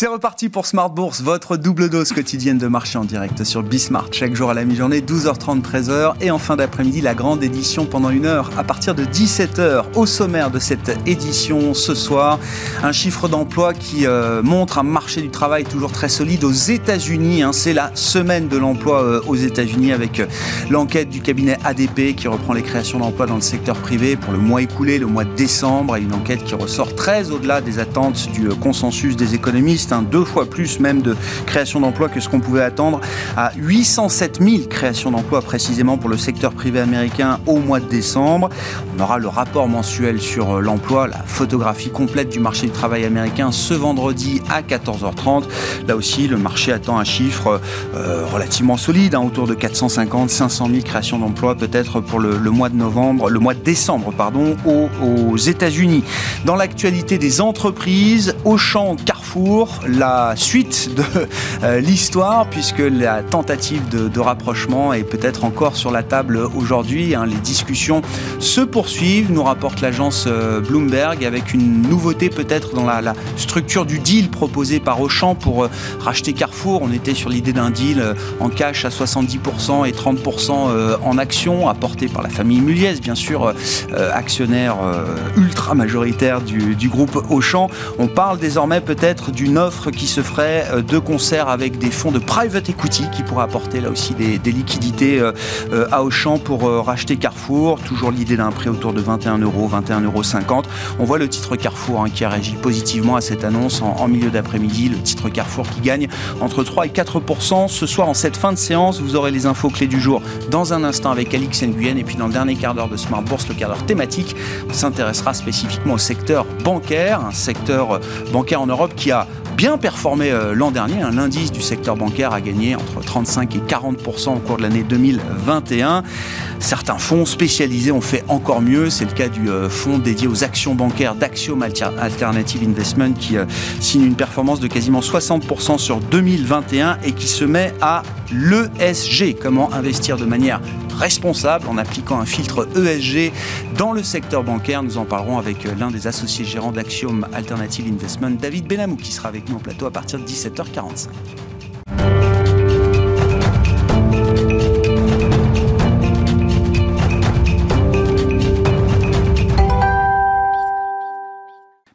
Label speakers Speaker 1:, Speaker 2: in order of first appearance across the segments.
Speaker 1: C'est reparti pour Smart Bourse, votre double dose quotidienne de marché en direct sur Bismart. Chaque jour à la mi-journée, 12h30, 13h. Et en fin d'après-midi, la grande édition pendant une heure à partir de 17h. Au sommaire de cette édition ce soir, un chiffre d'emploi qui euh, montre un marché du travail toujours très solide aux États-Unis. Hein. C'est la semaine de l'emploi euh, aux États-Unis avec euh, l'enquête du cabinet ADP qui reprend les créations d'emplois dans le secteur privé pour le mois écoulé, le mois de décembre. Et une enquête qui ressort très au-delà des attentes du consensus des économistes Hein, deux fois plus même de création d'emplois que ce qu'on pouvait attendre, à 807 000 créations d'emplois précisément pour le secteur privé américain au mois de décembre. On aura le rapport mensuel sur euh, l'emploi, la photographie complète du marché du travail américain ce vendredi à 14h30. Là aussi, le marché attend un chiffre euh, relativement solide, hein, autour de 450, 500 000 créations d'emplois peut-être pour le, mois de novembre, le mois de décembre, pardon, aux, aux États-Unis. Dans l'actualité des entreprises, Auchan, Carrefour, la suite de euh, l'histoire, puisque la tentative de, rapprochement est peut-être encore sur la table aujourd'hui. Hein. Les discussions se poursuivent, nous rapporte l'agence euh, Bloomberg, avec une nouveauté peut-être dans la, structure du deal proposé par Auchan pour euh, racheter Carrefour. On était sur l'idée d'un deal en cash à 70% et 30% en actions, apporté par la famille Muliez, bien sûr, actionnaire ultra majoritaire du, du groupe Auchan. On parle désormais peut-être d'une offre qui se ferait euh, de concert avec des fonds de private equity qui pourraient apporter là aussi des, liquidités euh, euh, à Auchan pour racheter Carrefour. Toujours l'idée d'un prix autour de 21 euros, 21,50 euros. On voit le titre Carrefour hein, qui a réagi positivement à cette annonce en, milieu d'après-midi. Le titre Carrefour qui gagne entre 3 et 4 Ce soir, en cette fin de séance, vous aurez les infos clés du jour dans un instant avec Alix Nguyen. Et puis dans le dernier quart d'heure de Smart Bourse, le quart d'heure thématique, s'intéressera spécifiquement au secteur bancaire, un secteur bancaire en Europe qui a bien performé euh, l'an dernier. Un indice du secteur bancaire a gagné entre 35 et 40 au cours de l'année 2021. Certains fonds spécialisés ont fait encore mieux. C'est le cas du euh, fonds dédié aux actions bancaires d'Axiom Alternative Investment qui euh, signe une performance de quasiment 60% sur 2021 et qui se met à l'ESG. Comment investir de manière responsable en appliquant un filtre ESG dans le secteur bancaire? Nous en parlerons avec l'un des associés gérants d'Axiom Alternative Investment, David Benamou, qui sera avec en plateau à partir de 17h45.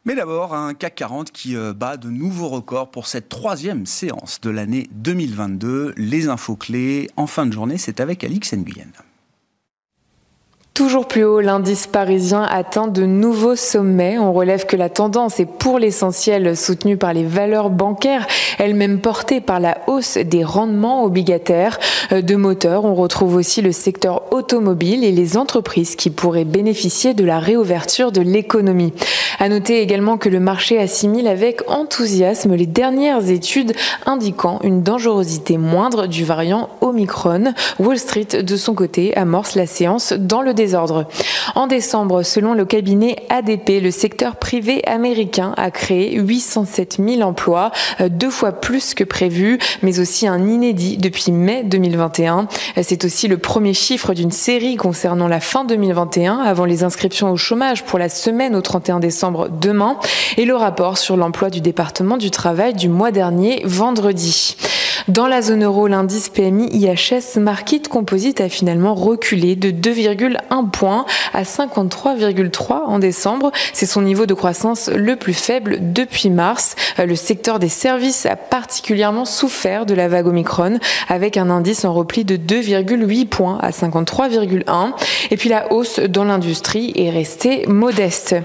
Speaker 1: Mais d'abord, un CAC 40 qui euh, bat de nouveaux records pour cette troisième séance de l'année 2022. Les infos clés en fin de journée, c'est avec Alix Nguyen.
Speaker 2: Toujours plus haut, l'indice parisien atteint de nouveaux sommets. On relève que la tendance est pour l'essentiel soutenue par les valeurs bancaires, elles-mêmes portées par la hausse des rendements obligataires. Euh, de moteurs, on retrouve aussi le secteur automobile et les entreprises qui pourraient bénéficier de la réouverture de l'économie. À noter également que le marché assimile avec enthousiasme les dernières études indiquant une dangerosité moindre du variant Omicron. Wall Street, de son côté, amorce la séance dans le en décembre, selon le cabinet ADP, le secteur privé américain a créé 807 000 emplois, euh, deux fois plus que prévu, mais aussi un inédit depuis mai 2021. C'est aussi le premier chiffre d'une série concernant la fin 2021, avant les inscriptions au chômage pour la semaine au 31 décembre demain, et le rapport sur l'emploi du département du travail du mois dernier, vendredi. Dans la zone euro, l'indice PMI IHS Market Composite a finalement reculé de 2,1 points à 53,3 en décembre. C'est son niveau de croissance le plus faible depuis mars. Euh, le secteur des services a particulièrement souffert de la vague Omicron avec un indice en repli de 2,8 points à 53,1. Et puis la hausse dans l'industrie est restée modeste.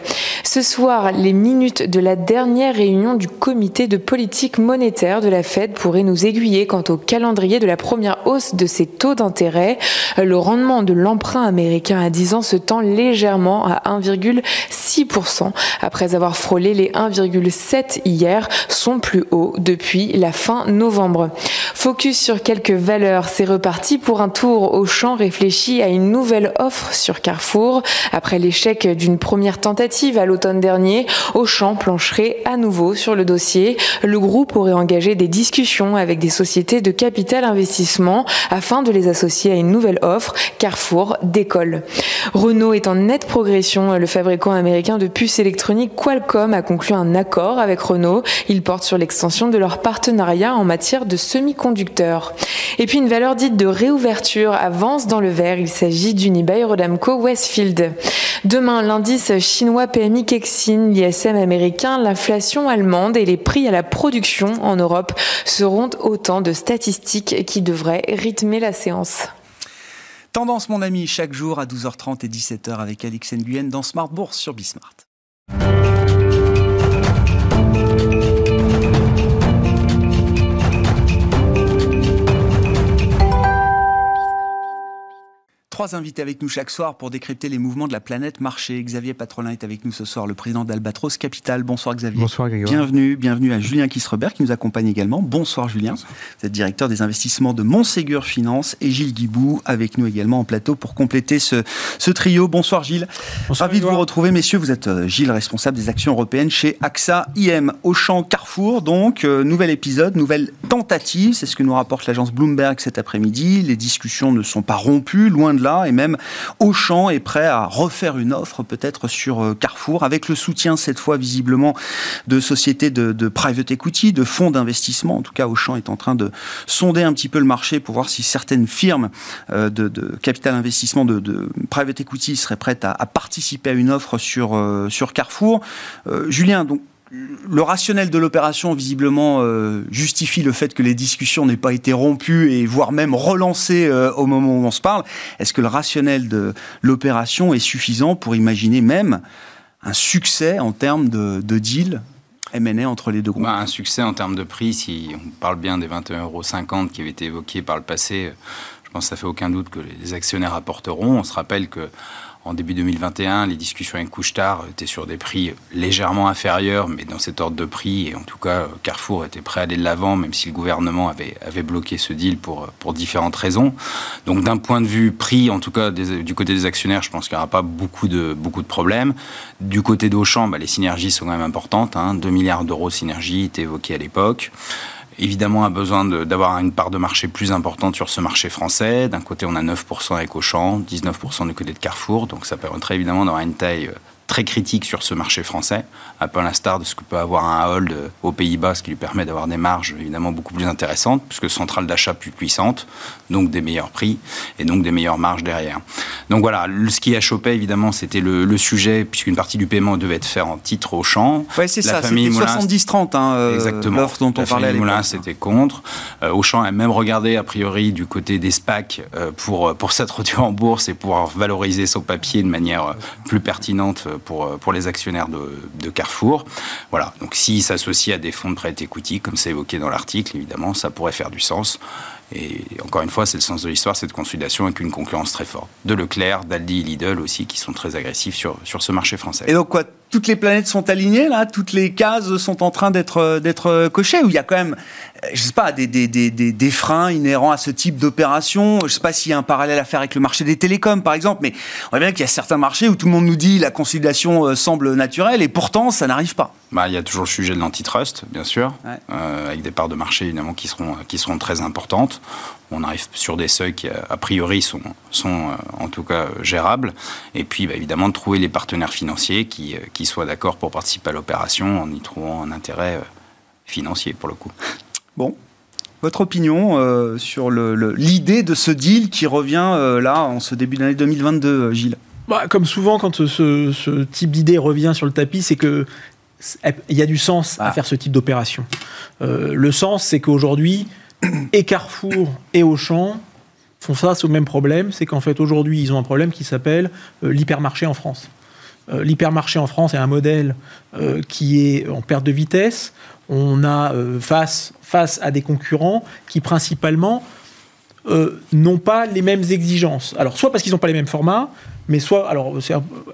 Speaker 2: Ce soir, les minutes de la dernière réunion du comité de politique monétaire de la Fed pourraient nous aiguiller quant au calendrier de la première hausse de ses taux d'intérêt. Le rendement de l'emprunt américain à 10 ans se tend légèrement à 1,6% après avoir frôlé les 1,7 hier, son plus haut depuis la fin novembre. Focus sur quelques valeurs, c'est reparti pour un tour au champ à une nouvelle offre sur Carrefour. Après l'échec d'une première tentative à l'automne dernier, Auchan plancherait à nouveau sur le dossier. Le groupe aurait engagé des discussions avec des sociétés de capital investissement afin de les associer à une nouvelle offre Carrefour décolle. Renault est en nette progression. Le fabricant américain de puces électroniques Qualcomm a conclu un accord avec Renault. Il porte sur l'extension de leur partenariat en matière de semi-conducteurs. Et puis une valeur dite de réouverture avance dans le vert. Il s'agit d'Unibail Rodamco Westfield. Demain, l'indice chinois PMI Kexin, l'ISM américain, l'inflation allemande et les prix à la production en Europe seront autant de statistiques qui devraient rythmer la séance.
Speaker 1: Tendance, mon ami, chaque jour à 12h30 et 17h avec Alix Nguyen dans Smart Bourse sur Bismart. Trois invités avec nous chaque soir pour décrypter les mouvements de la planète marché. Xavier Patrolin est avec nous ce soir, le président d'Albatros Capital. Bonsoir Xavier.
Speaker 3: Bonsoir Grégoire.
Speaker 1: Bienvenue, bienvenue à Julien Kissrebert qui nous accompagne également. Bonsoir Julien. Vous êtes directeur des investissements de Montségur Finance et Gilles Guibou avec nous également en plateau pour compléter ce, ce trio. Bonsoir Gilles.
Speaker 3: Bonsoir,
Speaker 1: Ravi de vous retrouver messieurs. Vous êtes euh, Gilles, responsable des actions européennes chez AXA IM. Auchan Carrefour, donc, euh, nouvel épisode, nouvelle tentative. C'est ce que nous rapporte l'agence Bloomberg cet après-midi. Les discussions ne sont pas rompues, loin de là, et même Auchan est prêt à refaire une offre peut-être sur euh, Carrefour, avec le soutien cette fois visiblement de sociétés de, private equity, de fonds d'investissement. En tout cas, Auchan est en train de sonder un petit peu le marché pour voir si certaines firmes euh, de, capital investissement de, private equity seraient prêtes à, participer à une offre sur, euh, sur Carrefour. Julien, donc le rationnel de l'opération, visiblement, euh, justifie le fait que les discussions n'aient pas été rompues et voire même relancées euh, au moment où on se parle. Est-ce que le rationnel de l'opération est suffisant pour imaginer même un succès en termes de, deal M&A entre les deux groupes?
Speaker 4: Bah, Un succès en termes de prix, si on parle bien des 21,50 euros qui avaient été évoqués par le passé, je pense que ça fait aucun doute que les actionnaires apporteront. On se rappelle que en début 2021, les discussions avec Couchetard étaient sur des prix légèrement inférieurs, mais dans cet ordre de prix. Et en tout cas, Carrefour était prêt à aller de l'avant, même si le gouvernement avait, bloqué ce deal pour, pour différentes raisons. Donc d'un point de vue prix, en tout cas du côté des actionnaires, je pense qu'il n'y aura pas beaucoup de, beaucoup de problèmes. Du côté d'Auchan, bah, les synergies sont quand même importantes. Hein. 2 milliards d'euros de synergies étaient évoqués à l'époque évidemment a besoin d'avoir une part de marché plus importante sur ce marché français. D'un côté, on a 9% avec Auchan, 19% du côté de Carrefour, donc ça permettrait évidemment d'avoir une taille euh, très critique sur ce marché français, un peu à l'instar de ce que peut avoir un hold aux Pays-Bas, ce qui lui permet d'avoir des marges évidemment beaucoup plus intéressantes, puisque centrale d'achat plus puissante, donc des meilleurs prix et donc des meilleures marges derrière. Donc voilà, ce qui a chopé évidemment, c'était le, sujet, puisqu'une partie du paiement devait être fait en titre au champ.
Speaker 1: Oui, c'est ça, c'était 70-30, hein,
Speaker 4: euh, l'offre dont on parlait à Moulin, c'était contre. Euh, Auchan a même regardé, a priori, du côté des SPAC euh, pour, pour s'introduire en bourse et pouvoir valoriser son papier de manière plus pertinente pour, euh, pour les actionnaires de, Carrefour. Voilà, donc s'il s'associe à des fonds de prêt equity, comme c'est évoqué dans l'article, évidemment, ça pourrait faire du sens. Et encore une fois, c'est le sens de l'histoire, cette consolidation avec une concurrence très forte. De Leclerc, d'Aldi et Lidl aussi, qui sont très agressifs sur, sur ce marché français.
Speaker 1: Et donc quoi toutes les planètes sont alignées là, toutes les cases sont en train d'être d'être cochées. Ou il y a quand même, je sais pas, des, des, des, des freins inhérents à ce type d'opération. Je sais pas s'il y a un parallèle à faire avec le marché des télécoms, par exemple. Mais on voit bien qu'il y a certains marchés où tout le monde nous dit la consolidation euh, semble naturelle et pourtant ça n'arrive pas.
Speaker 4: Bah, il y a toujours le sujet de l'antitrust, bien sûr, euh, avec des parts de marché évidemment qui seront qui seront très importantes on arrive sur des seuils qui, a priori, sont, sont euh, en tout cas gérables. Et puis, bah, évidemment, de trouver les partenaires financiers qui, euh, qui soient d'accord pour participer à l'opération en y trouvant un intérêt euh, financier, pour le coup.
Speaker 1: Bon. Votre opinion sur l'idée de ce deal qui revient là en ce début d'année 2022, Gilles?
Speaker 3: Bah, Comme souvent, quand ce, type d'idée revient sur le tapis, c'est que il y a du sens à ah. faire ce type d'opération. le sens, c'est qu'aujourd'hui, et Carrefour et Auchan font face au même problème, c'est qu'en fait aujourd'hui ils ont un problème qui s'appelle euh, l'hypermarché en France. Euh, l'hypermarché en France est un modèle euh, qui est en perte de vitesse. On a face, face à des concurrents qui principalement n'ont pas les mêmes exigences. Alors soit parce qu'ils n'ont pas les mêmes formats, mais soit, alors,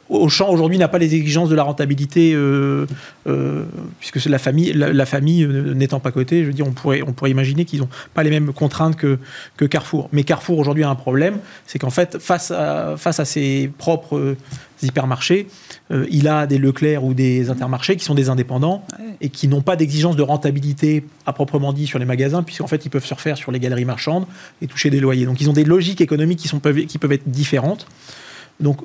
Speaker 3: Auchan aujourd'hui n'a pas les exigences de la rentabilité, euh, euh, puisque la famille, la, famille euh, n'étant pas cotée, je veux dire, on pourrait, on pourrait imaginer qu'ils n'ont pas les mêmes contraintes que, que Carrefour. Mais Carrefour aujourd'hui a un problème, c'est qu'en fait, face à, face à ses propres hypermarchés, il a des Leclerc ou des Intermarchés qui sont des indépendants et qui n'ont pas d'exigence de rentabilité à proprement dit sur les magasins, puisqu'en fait, ils peuvent se refaire sur les galeries marchandes et toucher des loyers. Donc, ils ont des logiques économiques qui, sont, qui peuvent être différentes. Donc,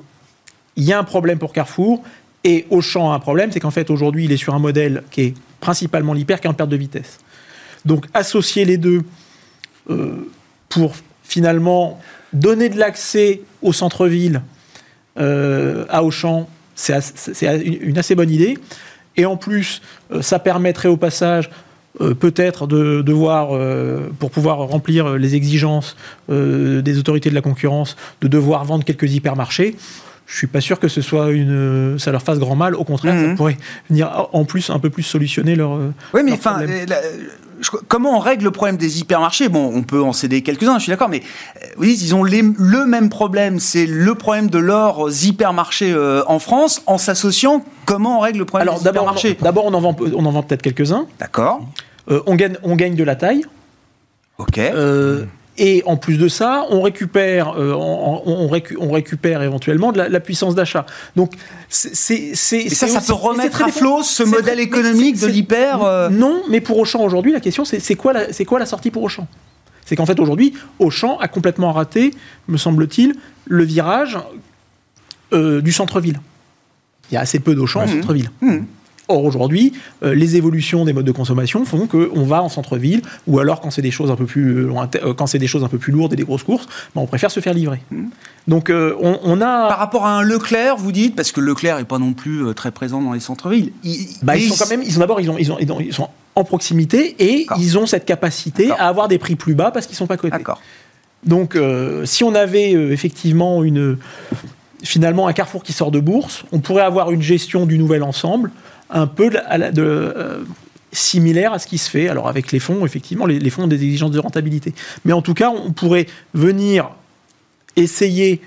Speaker 3: il y a un problème pour Carrefour. Et Auchan a un problème, c'est qu'en fait, aujourd'hui, il est sur un modèle qui est principalement l'hyper, qui est en perte de vitesse. Donc, associer les deux euh, pour finalement donner de l'accès au centre-ville euh, à Auchan, c'est une assez bonne idée. Et en plus, euh, ça permettrait au passage peut-être de devoir, pour pouvoir remplir les exigences des autorités de la concurrence, de devoir vendre quelques hypermarchés je suis pas sûr que ce soit une, ça leur fasse grand mal. Au contraire, ça mhm. pourrait venir en plus un peu plus solutionner leur.
Speaker 1: Oui, mais enfin, comment on règle le problème des hypermarchés? Bon, on peut en céder quelques-uns, je suis d'accord, mais euh, oui, ils ont le même problème. C'est le problème de leurs hypermarchés euh, en France. En s'associant, comment on règle le problème des hypermarchés?
Speaker 3: D'abord, on en vend, on en vend peut-être quelques-uns.
Speaker 1: D'accord.
Speaker 3: Euh, on gagne, on gagne de la taille.
Speaker 1: Ok.
Speaker 3: Et en plus de ça, on récupère, euh, on, récupère éventuellement de la, puissance d'achat. Donc,
Speaker 1: c'est. ça, ça peut remettre à flot ce modèle économique de l'hyper euh
Speaker 3: Non, mais pour Auchan aujourd'hui, la question, c'est quoi, la, quoi la sortie pour Auchan? C'est qu'en fait, aujourd'hui, Auchan a complètement raté, me semble-t-il, le virage euh, du centre-ville. Il y a assez peu d'Auchan au mmh. centre-ville. Mmh. Or, aujourd'hui, euh, les évolutions des modes de consommation font qu'on va en centre-ville, ou alors quand c'est des choses un peu plus euh, quand c'est des choses un peu plus lourdes et des grosses courses, ben, on préfère se faire livrer. Mmh. Donc, euh, on, a
Speaker 1: par rapport à un Leclerc, vous dites, parce que Leclerc est pas non plus très présent dans les centres-villes.
Speaker 3: Bah, ils, sont quand même, ils sont d'abord, ils, ont, ils, ont, ils sont en proximité et ils ont cette capacité à avoir des prix plus bas parce qu'ils sont pas cotés. Donc, si on avait effectivement une finalement un carrefour qui sort de bourse, on pourrait avoir une gestion du nouvel ensemble un peu de, euh, similaire à ce qui se fait. Alors avec les fonds, effectivement, les, fonds ont des exigences de rentabilité. Mais en tout cas, on pourrait venir essayer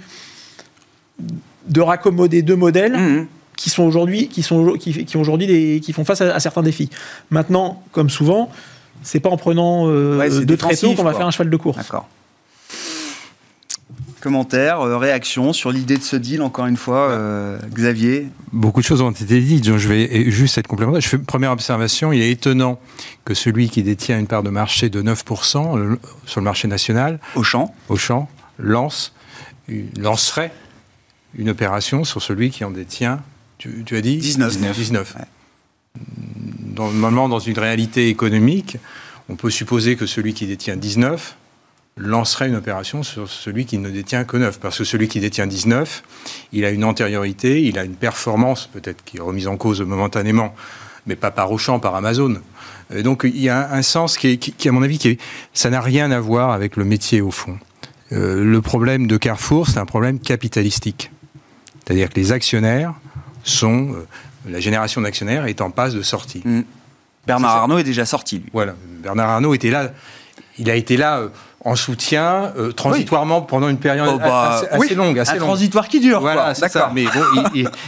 Speaker 3: de raccommoder deux modèles. Mmh. qui sont aujourd'hui qui sont qui, qui aujourd'hui qui font face à, certains défis. Maintenant, comme souvent, c'est pas en prenant euh, deux tréteaux qu'on va faire un cheval de course.
Speaker 1: D'accord. Commentaires, euh, réactions sur l'idée de ce deal, encore une fois, euh, Xavier
Speaker 5: Beaucoup de choses ont été dites, je vais juste être complémentaire. Je fais une première observation, il est étonnant que celui qui détient une part de marché de 9% euh, sur le marché national,
Speaker 1: Auchan,
Speaker 5: Auchan lance, lancerait une opération sur celui qui en détient, tu, as dit
Speaker 1: 19.
Speaker 5: 19. normalement, dans une réalité économique, on peut supposer que celui qui détient 19 lancerait une opération sur celui qui ne détient que 9. Parce que celui qui détient 19, il a une antériorité, il a une performance peut-être qui est remise en cause momentanément, mais pas par Auchan, par Amazon. donc il y a un sens qui, qui, à mon avis, qui ça n'a rien à voir avec le métier au fond. Euh, le problème de Carrefour, c'est un problème capitalistique. C'est-à-dire que les actionnaires sont... Euh, la génération d'actionnaires est en passe de sortie. Mmh.
Speaker 1: Bernard Arnault est déjà sorti, lui.
Speaker 5: Voilà. Bernard Arnault était là. Il a été là... Euh, en soutien euh, transitoirement pendant une période oh, bah, assez, longue. Assez un
Speaker 1: transitoire qui dure.
Speaker 5: Voilà, c'est ça. Mais bon,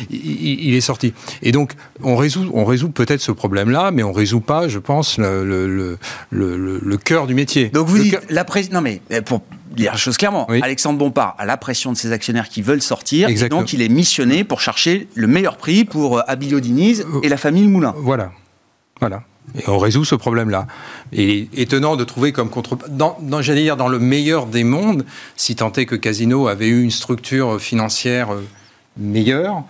Speaker 5: il, est sorti. Et donc, on résout, on résout peut-être ce problème-là, mais on résout pas, je pense, le, le, le, le cœur du métier.
Speaker 1: Donc vous dites, la pré... non mais euh, pour dire la chose clairement, Alexandre Bompard a la pression de ses actionnaires qui veulent sortir, et donc il est missionné pour chercher le meilleur prix pour euh, Abilio Diniz et la famille Moulin.
Speaker 5: Voilà, voilà. Et on résout ce problème-là. Et étonnant de trouver comme contre... Dans, j'allais dire, dans le meilleur des mondes, si tant est que Casino avait eu une structure financière euh, meilleure,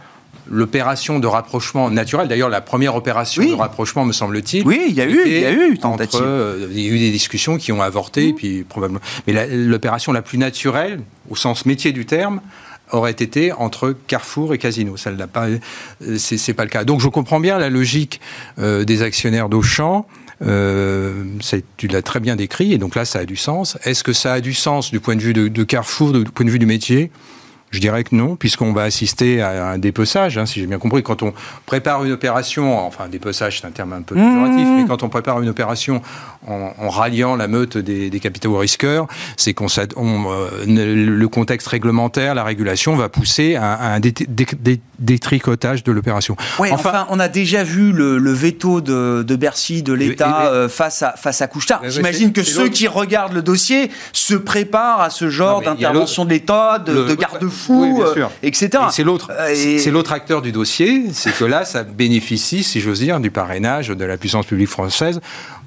Speaker 5: l'opération de rapprochement naturel, d'ailleurs la première opération de rapprochement, me semble-t-il.
Speaker 1: Oui, il y a eu, il y a eu
Speaker 5: tentative. Euh, il y a eu des discussions qui ont avorté, mmh. puis probablement. Mais l'opération la, plus naturelle, au sens métier du terme, aurait été entre Carrefour et Casino. Ça n'a pas, euh, c'est pas le cas. Donc je comprends bien la logique euh, des actionnaires d'Auchan. Euh, tu l'as très bien décrit, et donc là, ça a du sens. Est-ce que ça a du sens du point de vue de, de Carrefour, du point de vue du métier? Je dirais que non, puisqu'on va assister à un dépeçage, hein, si j'ai bien compris. Quand on prépare une opération, enfin dépeçage c'est un terme un peu péjoratif, mmh. mais quand on prépare une opération en, ralliant la meute des, capitaux risqueurs, c'est qu'on euh, le contexte réglementaire, la régulation va pousser à, un détricotage de l'opération.
Speaker 1: Oui, enfin, on a déjà vu le, veto de, Bercy, de l'État euh, face à face à Couchetard. J'imagine que ceux qui regardent le dossier se préparent à ce genre d'intervention de l'État, de, de garde-fou oui, euh, etc.
Speaker 5: C'est l'autre, euh, c'est l'autre acteur du dossier, c'est que là, ça bénéficie, si j'ose dire, du parrainage de la puissance publique française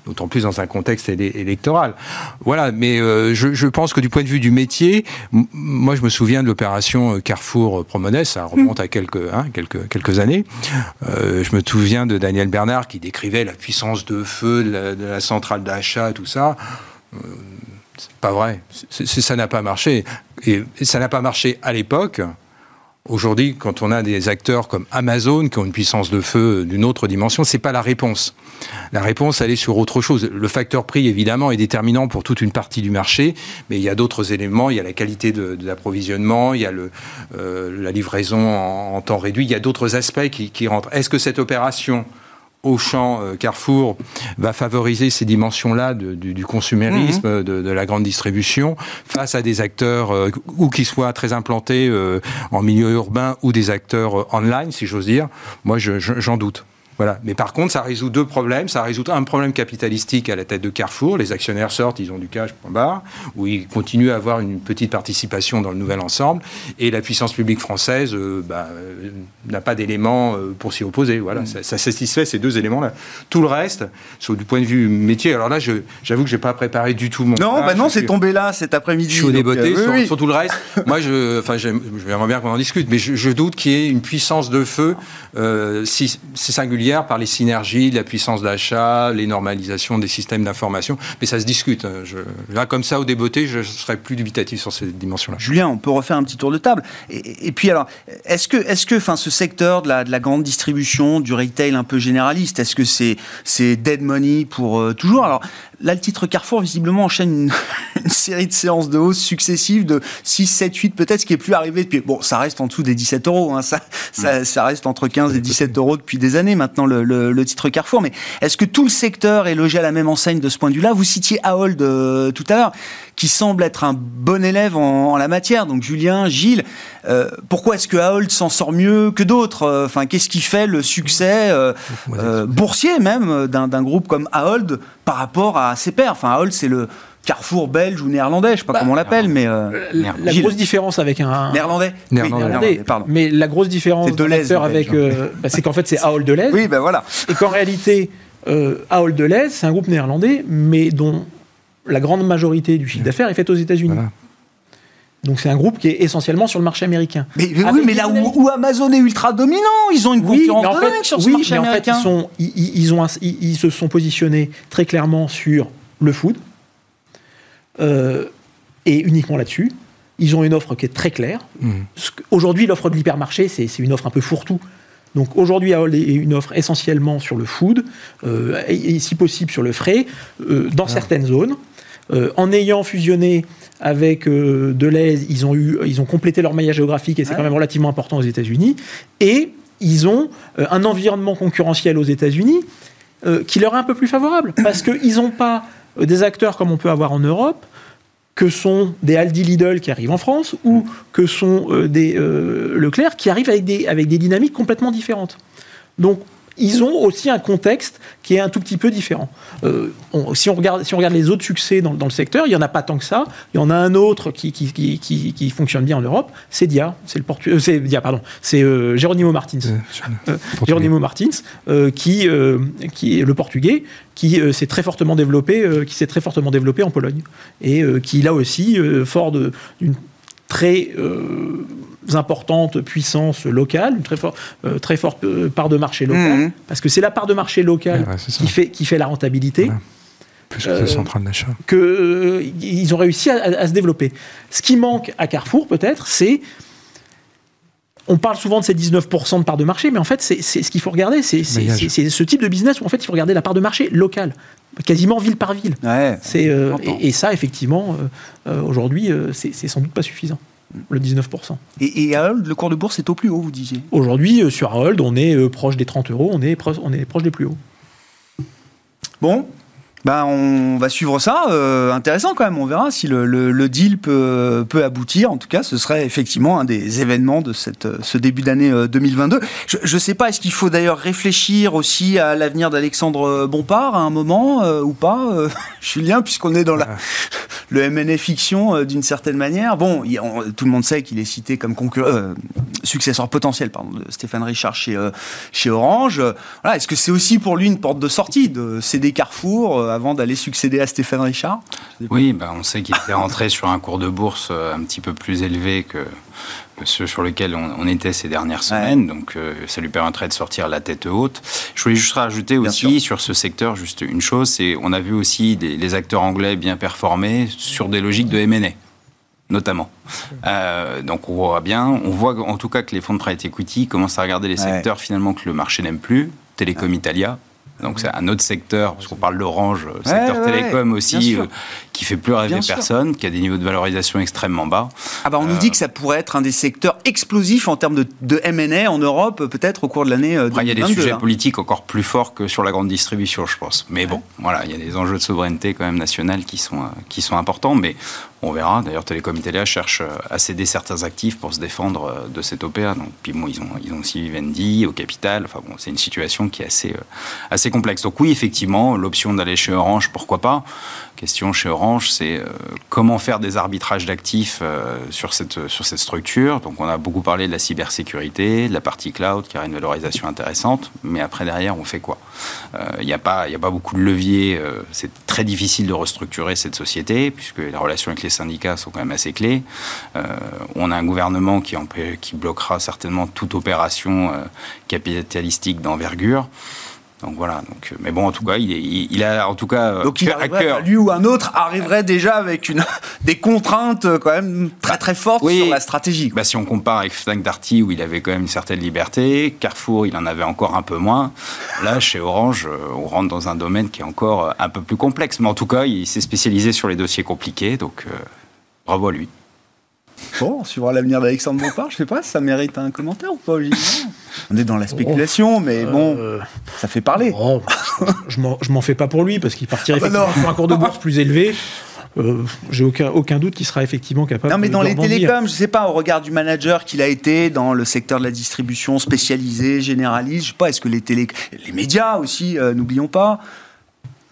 Speaker 5: d'autant plus dans un contexte électoral. Voilà, mais euh, je, pense que du point de vue du métier, moi je me souviin de l'opération Carrefour Promonès, ça remonte à quelques, hein, quelques, quelques années. je me souviens de Daniel Bernard qui décrivait la puissance de feu de la, centrale d'achat, tout ça. C'est pas vrai. ça n'a pas marché. Et ça n'a pas marché à l'époque. Aujourd'hui, quand on a des acteurs comme Amazon qui ont une puissance de feu d'une autre dimension, c'est pas la réponse. La réponse, elle est sur autre chose. Le facteur prix, évidemment, est déterminant pour toute une partie du marché, mais il y a d'autres éléments. Il y a la qualité de, l'approvisionnement, il y a euh, la livraison en, temps réduit. Il y a d'autres aspects qui rentrent. Est-ce que cette opération Auchan, euh, Carrefour va favoriser ces dimensions-là du, consumérisme, mhm. de, la grande distribution, face à des acteurs euh, ou qui soient très implantés euh, en milieu urbain ou des acteurs online, si j'ose dire. Moi, j'en doute. Voilà. Mais par contre, ça résout deux problèmes. Ça résout un problème capitalistique à la tête de Carrefour. Les actionnaires sortent, ils ont du cash, point barre, où ils continuent à avoir une petite participation dans le nouvel ensemble. Et la puissance publique française euh, bah, euh, n'a pas d'éléments euh, pour s'y opposer. Voilà. Mm. Ça, satisfait ces deux éléments-là. Tout le reste, sur du point de vue métier, alors là, j'avoue que je n'ai pas préparé du tout mon.
Speaker 1: Non, bah non, c'est tombé là cet après-midi.
Speaker 5: Je suis déboté sur, tout le reste. Moi, je, enfin, j'aimerais bien qu'on en discute, mais je, je doute qu'il y ait une puissance de feu si c'est par les synergies, la puissance d'achat, les normalisations des systèmes d'information. Mais ça se discute. Hein. là, comme ça, au débeauté, je serais plus dubitatif sur ces dimensions-là.
Speaker 1: Julien, on peut refaire un petit tour de table. Et, puis alors, est-ce que, est-ce que, ce secteur de la, de la, grande distribution, du retail un peu généraliste, est-ce que c'est, c'est dead money pour euh, toujours? Alors, Là, le titre Carrefour, visiblement, enchaîne une, série de séances de hausse successives de 6, 7, 8 peut-être, ce qui est plus arrivé depuis... Bon, ça reste en dessous des 17 euros, hein, ça, ça, ça, reste entre 15 et 17 euros depuis des années maintenant, le, le, titre Carrefour. Mais est-ce que tout le secteur est logé à la même enseigne de ce point de vue-là? Vous citiez Ahold euh, tout à l'heure, qui semble être un bon élève en, la matière. Donc Julien, Gilles, euh, pourquoi est-ce que Ahold s'en sort mieux que d'autres? Euh, Enfin, qu'est-ce qui fait le succès boursier même d'un groupe comme Ahold par rapport à ses pairs? Enfin, Ahold, c'est le Carrefour belge ou néerlandais, je ne sais pas bah, comment on l'appelle, mais
Speaker 3: euh, la, grosse différence avec un
Speaker 1: néerlandais,
Speaker 3: néerlandais, pardon. Mais la grosse différence avec, euh, bah, c'est qu'en fait c'est Ahold Deleuze.
Speaker 1: Oui, ben voilà.
Speaker 3: Et qu'en réalité, euh, Ahold Deleuze, c'est un groupe néerlandais, mais dont la grande majorité du chiffre d'affaires est faite aux États-Unis. Donc c'est un groupe qui est essentiellement sur le marché américain.
Speaker 1: Mais, oui, mais là où, Amazon est ultra dominant, ils ont une concurrence en fait, sur ce oui, marché mais En fait,
Speaker 3: ils, sont, ils, ont ils, se sont positionnés très clairement sur le food euh, et uniquement là-dessus. Ils ont une offre qui est très claire. Mmh. Aujourd'hui, l'offre de l'hypermarché, c'est une offre un peu fourre-tout. Donc aujourd'hui, AOL est une offre essentiellement sur le food, euh, et, si possible sur le frais, euh, dans ah. certaines zones. En ayant fusionné avec euh, Deleuze, ils ont, eu, ils ont complété leur maillage géographique et c'est quand même relativement important aux États-Unis. Et ils ont euh, un environnement concurrentiel aux États-Unis euh, qui leur est un peu plus favorable parce qu'ils n'ont pas des acteurs comme on peut avoir en Europe que sont des Aldi Lidl qui arrivent en France ou que sont des Leclerc qui arrivent avec des, avec des dynamiques complètement différentes. Donc ils ont aussi un contexte qui est un tout petit peu différent. Euh, si, on regarde, si on regarde les autres succès dans, le secteur, il n'y en a pas tant que ça. Il y en a un autre qui, qui, qui, qui fonctionne bien en Europe, c'est Dia, c'est le Portu euh, c'est Dia, pardon, c'est euh, Geronimo Martins. Geronimo Martins, qui, qui est le portugais, qui s'est très fortement développé, qui s'est très fortement développé en Pologne et qui là aussi, fort d'une très importante puissance locale, une très, euh, très forte euh, part de marché local, mmh. parce que c'est la part de marché local qui, fait, qui fait la rentabilité.
Speaker 5: Plus que centrale d'achat.
Speaker 3: Qu'ils ont réussi à, se développer. Ce qui manque à Carrefour, peut-être, c'est. On parle souvent de ces 19% de part de marché, mais en fait, c'est ce qu'il faut regarder. C'est ce type de business où en fait, il faut regarder la part de marché locale, quasiment ville par ville.
Speaker 1: Ouais,
Speaker 3: euh, et, ça, effectivement, aujourd'hui, c'est sans doute pas suffisant le 19%.
Speaker 1: Et, et à le cours de bourse est au plus haut, vous disiez?
Speaker 3: Aujourd'hui, euh, sur Harold, on est euh, proche des 30 euros, on est, on est proche des plus hauts.
Speaker 1: Bon, ben, on va suivre ça. Euh, intéressant quand même. On verra si le, deal peut, peut, aboutir. En tout cas, ce serait effectivement un des événements de cette, ce début d'année 2022. Je ne sais pas, est-ce qu'il faut d'ailleurs réfléchir aussi à l'avenir d'Alexandre Bompard à un moment ou pas, Julien, puisqu'on est dans la, le MNE fiction euh, d'une certaine manière. Bon, tout le monde sait qu'il est cité comme euh, successeur potentiel pardon, de Stéphane Richard chez, euh, chez Orange. Voilà, Est-ce que c'est aussi pour lui une porte de sortie de céder Carrefour avant d'aller succéder à Stéphane Richard?
Speaker 4: Oui, bah, on sait qu'il était rentré sur un cours de bourse un petit peu plus élevé que, ceux sur lesquels on, était ces dernières semaines. Donc, ça lui permettrait de sortir la tête haute. Je voulais juste rajouter aussi sur ce secteur juste une chose, c'est on a vu aussi des, les acteurs anglais bien performer sur des logiques de M&A notamment. Euh, donc on voit bien, on voit en tout cas que les fonds de private equity commencent à regarder les secteurs finalement que le marché n'aime plus, Télécom Italia, donc c'est un autre secteur, parce qu'on parle d'Orange, euh, secteur télécom aussi, euh, qui fait plus rêver personne, qui a des niveaux de valorisation extrêmement bas.
Speaker 1: Ah bah on nous dit que ça pourrait être un des secteurs explosifs en termes de, de M&A en Europe, peut-être au cours de l'année 2022.
Speaker 4: il y a des sujets hein. politiques encore plus forts que sur la grande distribution, je pense. Mais bon, voilà, il y a des enjeux de souveraineté quand même nationale qui sont, qui sont importants, mais on verra. D'ailleurs, Télécom Italia cherche euh, à céder certains actifs pour se défendre euh, de cette OPA. Donc, puis bon, ils ont, ils ont aussi Vivendi au capital. Enfin bon, c'est une situation qui est assez, euh, assez complexe. Donc oui, effectivement, l'option d'aller chez Orange, pourquoi pas question chez Orange, c'est comment faire des arbitrages d'actifs sur, cette, sur cette structure. Donc on a beaucoup parlé de la cybersécurité, de la partie cloud qui a une valorisation intéressante, mais après derrière on fait quoi? Il n'y a, pas, a pas beaucoup de leviers, c'est très difficile de restructurer cette société puisque la relation avec les les syndicats sont quand même assez clés. Euh, on a un gouvernement qui, qui bloquera certainement toute opération euh, capitalistique d'envergure. Donc voilà. Donc, euh, mais bon, en tout cas, il, il, a en tout cas
Speaker 1: donc il à cœur. Lui ou un autre arriverait déjà avec une, des contraintes quand même très très fortes sur la stratégie.
Speaker 4: Bah, si on compare avec Fnac Darty où il avait quand même une certaine liberté, Carrefour il en avait encore un peu moins. Là, chez Orange, on rentre dans un domaine qui est encore un peu plus complexe. Mais en tout cas, il s'est spécialisé sur les dossiers compliqués. Donc euh, bravo à lui.
Speaker 1: Bon, on suivra l'avenir d'Alexandre Bompard. Je sais pas, ça mérite un commentaire ou pas, On est dans la spéculation, mais bon, euh, ça fait parler. Oh,
Speaker 3: je m'en fais pas pour lui, parce qu'il partirait ah bah effectivement un cours de bourse plus élevé. Euh, j'ai aucun, aucun doute qu'il sera effectivement capable.
Speaker 1: Non, mais dans les télécoms, je sais pas, au regard du manager qu'il a été dans le secteur de la distribution spécialisé, généraliste, je sais pas, est-ce que les télé, les médias aussi, euh, n'oublions pas.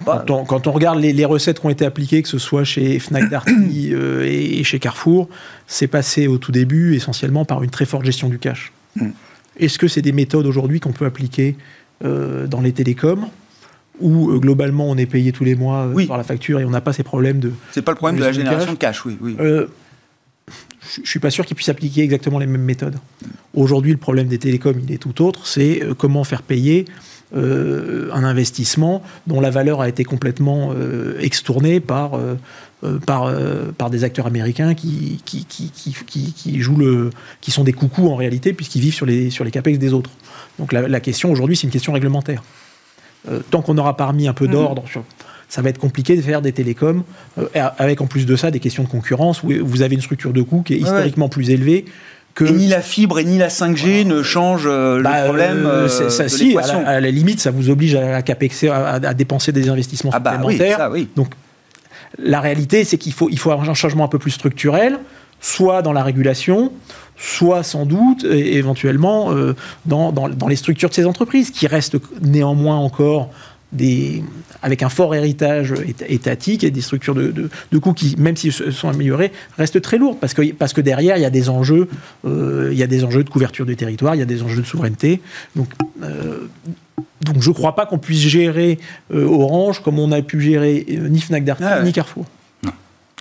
Speaker 3: Quand on, regarde les, recettes qui ont été appliquées, que ce soit chez Fnac Darty euh, et, chez Carrefour, c'est passé au tout début essentiellement par une très forte gestion du cash. Hmm. Est-ce que c'est des méthodes aujourd'hui qu'on peut appliquer euh, dans les télécoms où euh, globalement on est payé tous les mois par la facture et on n'a pas ces problèmes de.
Speaker 1: C'est pas le problème de, la génération de cash, oui. oui.
Speaker 3: je suis pas sûr qu'ils puissent appliquer exactement les mêmes méthodes. Aujourd'hui, le problème des télécoms, il est tout autre. C'est comment faire payer euh, un investissement dont la valeur a été complètement euh, extournée par, euh, par, par des acteurs américains qui, qui, qui, qui, jouent le, qui sont des coucous en réalité, puisqu'ils vivent sur les, sur les capex des autres. Donc la, question aujourd'hui, c'est une question réglementaire. tant qu'on n'aura pas remis un peu mmh. d'ordre ça va être compliqué de faire des télécoms avec en plus de ça des questions de concurrence où vous avez une structure de coût qui est historiquement plus élevée
Speaker 1: et ni la fibre et ni la 5G ne changent euh, le bah, problème euh, euh, ça,
Speaker 3: si, à la, limite, ça vous oblige à, à, dépenser des investissements ah bah supplémentaires. Donc, la réalité, c'est qu'il faut, il faut avoir un changement un peu plus structurel, soit dans la régulation, soit sans doute, éventuellement, dans, dans, dans, les structures de ces entreprises, qui restent néanmoins encore des, avec un fort héritage étatique et des structures de, de, coûts qui, même s'ils se sont améliorés, restent très lourdes parce que, parce que derrière, il y a des enjeux, euh, il y a des enjeux de couverture du territoire, il y a des enjeux de souveraineté. Donc, euh, donc je ne crois pas qu'on puisse gérer euh, Orange comme on a pu gérer ni Fnac Darty ah ni Carrefour.
Speaker 4: Non.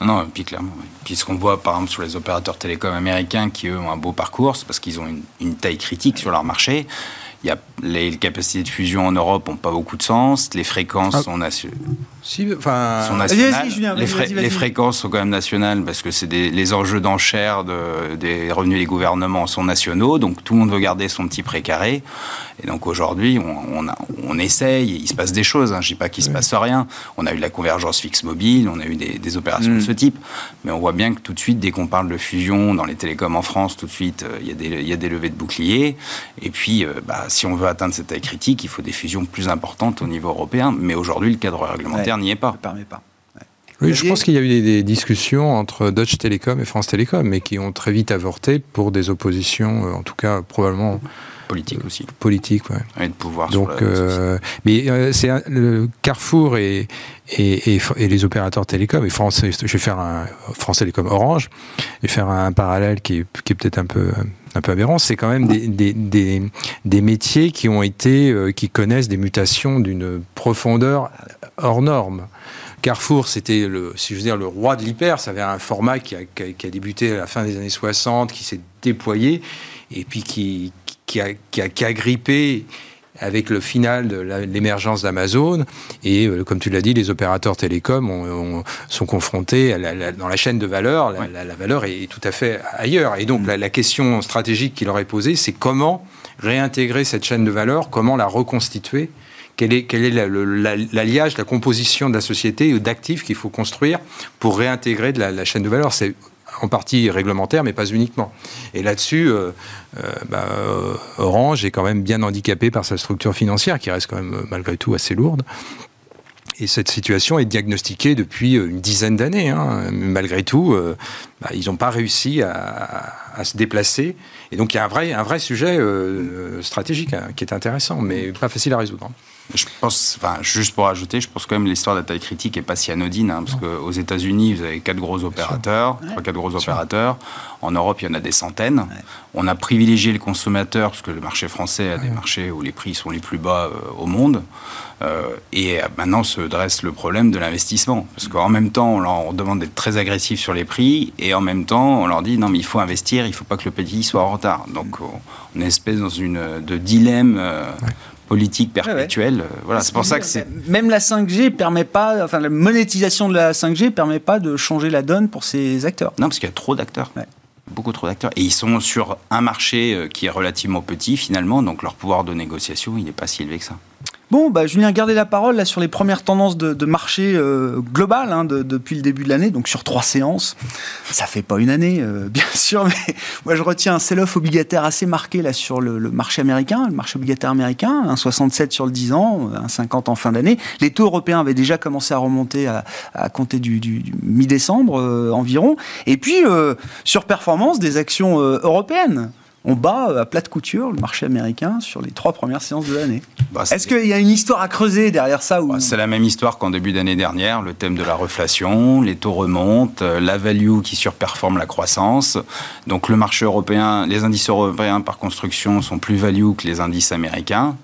Speaker 4: Non, puis clairement. Puis ce qu'on voit par exemple sur les opérateurs télécoms américains qui eux ont un beau parcours, c'est parce qu'ils ont une, une, taille critique sur leur marché. Il y a les capacités de fusion en Europe n'ont pas beaucoup de sens. Les fréquences ah. sont, nationales. Les, fréquences sont quand même nationales parce que c'est les enjeux d'enchères des revenus des gouvernements sont nationaux. Donc tout le monde veut garder son petit précaré. Et donc aujourd'hui, on, on, essaye, il se passe des choses. Hein. Je ne dis pas qu'il ne se passe rien. On a eu de la convergence fixe mobile, on a eu des, opérations de mm. ce type. Mais on voit bien que tout de suite, dès qu'on parle de fusion dans les télécoms en France, tout de suite, euh, il y, a des levées de boucliers. Et puis, euh, bah, si on veut atteindre cette taille critique, il faut des fusions plus importantes au niveau européen. Mais aujourd'hui, le cadre réglementaire n'y est pas.
Speaker 1: permet pas.
Speaker 5: Oui, je pense qu'il y a eu des, discussions entre Deutsche Telekom et France Télécom, mais qui ont très vite avorté pour des oppositions, euh, en tout cas probablement
Speaker 4: Politique aussi.
Speaker 5: Politique, ouais.
Speaker 4: Et de pouvoir.
Speaker 5: Donc, euh, mais euh, c'est le Carrefour et, et, et, les opérateurs télécoms et France, je vais faire un France Télécom Orange, et faire un parallèle qui qui est peut-être un peu un peu aberrant, c'est quand même des, des, métiers qui ont été, euh, qui connaissent des mutations d'une profondeur hors norme. Carrefour, c'était le, si je veux dire, le roi de l'hyper. Ça avait un format qui a, qui a, débuté à la fin des années 60, qui s'est déployé et puis qui, qui, a, a grippé avec le final de l'émergence d'Amazon. Et euh, comme tu l'as dit, les opérateurs télécoms sont confrontés à dans la chaîne de valeur. La, valeur est tout à fait ailleurs. Et donc mm. la, question stratégique qui leur est posée, c'est comment réintégrer cette chaîne de valeur, comment la reconstituer? Quel est, quel est l'alliage, la composition de la société ou d'actifs qu'il faut construire pour réintégrer de la, chaîne de valeur? C'est en partie réglementaire, mais pas uniquement. Et là-dessus, euh, euh, bah, euh, Orange est quand même bien handicapé par sa structure financière, qui reste quand même malgré tout assez lourde. Et cette situation est diagnostiquée depuis une dizaine d'années. Hein. Malgré tout, bah, ils n'ont pas réussi à, se déplacer. Et donc il y a un vrai, un vrai sujet stratégique hein, qui est intéressant, mais pas facile à résoudre.
Speaker 4: Je pense, enfin, juste pour ajouter, je pense quand même l'histoire de la taille critique est pas si anodine, hein, parce qu'aux États-Unis, vous avez quatre gros opérateurs, trois, quatre gros opérateurs. En Europe, il y en a des centaines. On a privilégié le consommateur, parce que le marché français a des marchés où les prix sont les plus bas euh, au monde. Euh, et maintenant se dresse le problème de l'investissement. Parce qu'en même temps, on leur demande d'être très agressif sur les prix, et en même temps, on leur dit non, mais il faut investir, il ne faut pas que le pays soit en retard. Donc, on est espèce dans une de dilemme. Euh, politique perpétuelle. Euh, voilà, c'est pour ça que c'est.
Speaker 1: Même la 5G permet pas, enfin la monétisation de la 5G permet pas de changer la donne pour ces acteurs.
Speaker 4: Non, parce qu'il y a trop d'acteurs. Beaucoup trop d'acteurs. Et ils sont sur un marché euh, qui est relativement petit finalement, donc leur pouvoir de négociation, il n'est pas si élevé que ça.
Speaker 1: Bon, bah, Julien, gardez la parole là, sur les premières tendances de, marché euh, global hein, depuis le début de l'année, donc sur trois séances. Ça fait pas une année, euh, bien sûr, mais moi je retiens un sell-off obligataire assez marqué là, sur le, marché américain, le marché obligataire américain, un 67 sur le 10 ans, un 50 en fin d'année. Les taux européens avaient déjà commencé à remonter à, compter du, mi-décembre euh, environ. Et puis, sur performance des actions européennes on bat euh, à plat de couture le marché américain sur les trois premières séances de l'année. Bah, Est-ce qu'il y a une histoire à creuser derrière ça ou...
Speaker 4: Bah, c'est la même histoire qu'en début d'année dernière, le thème de la reflation, les taux remontent, euh, la value qui surperforme la croissance. Donc le marché européen, les indices européens par construction sont plus value que les indices américains.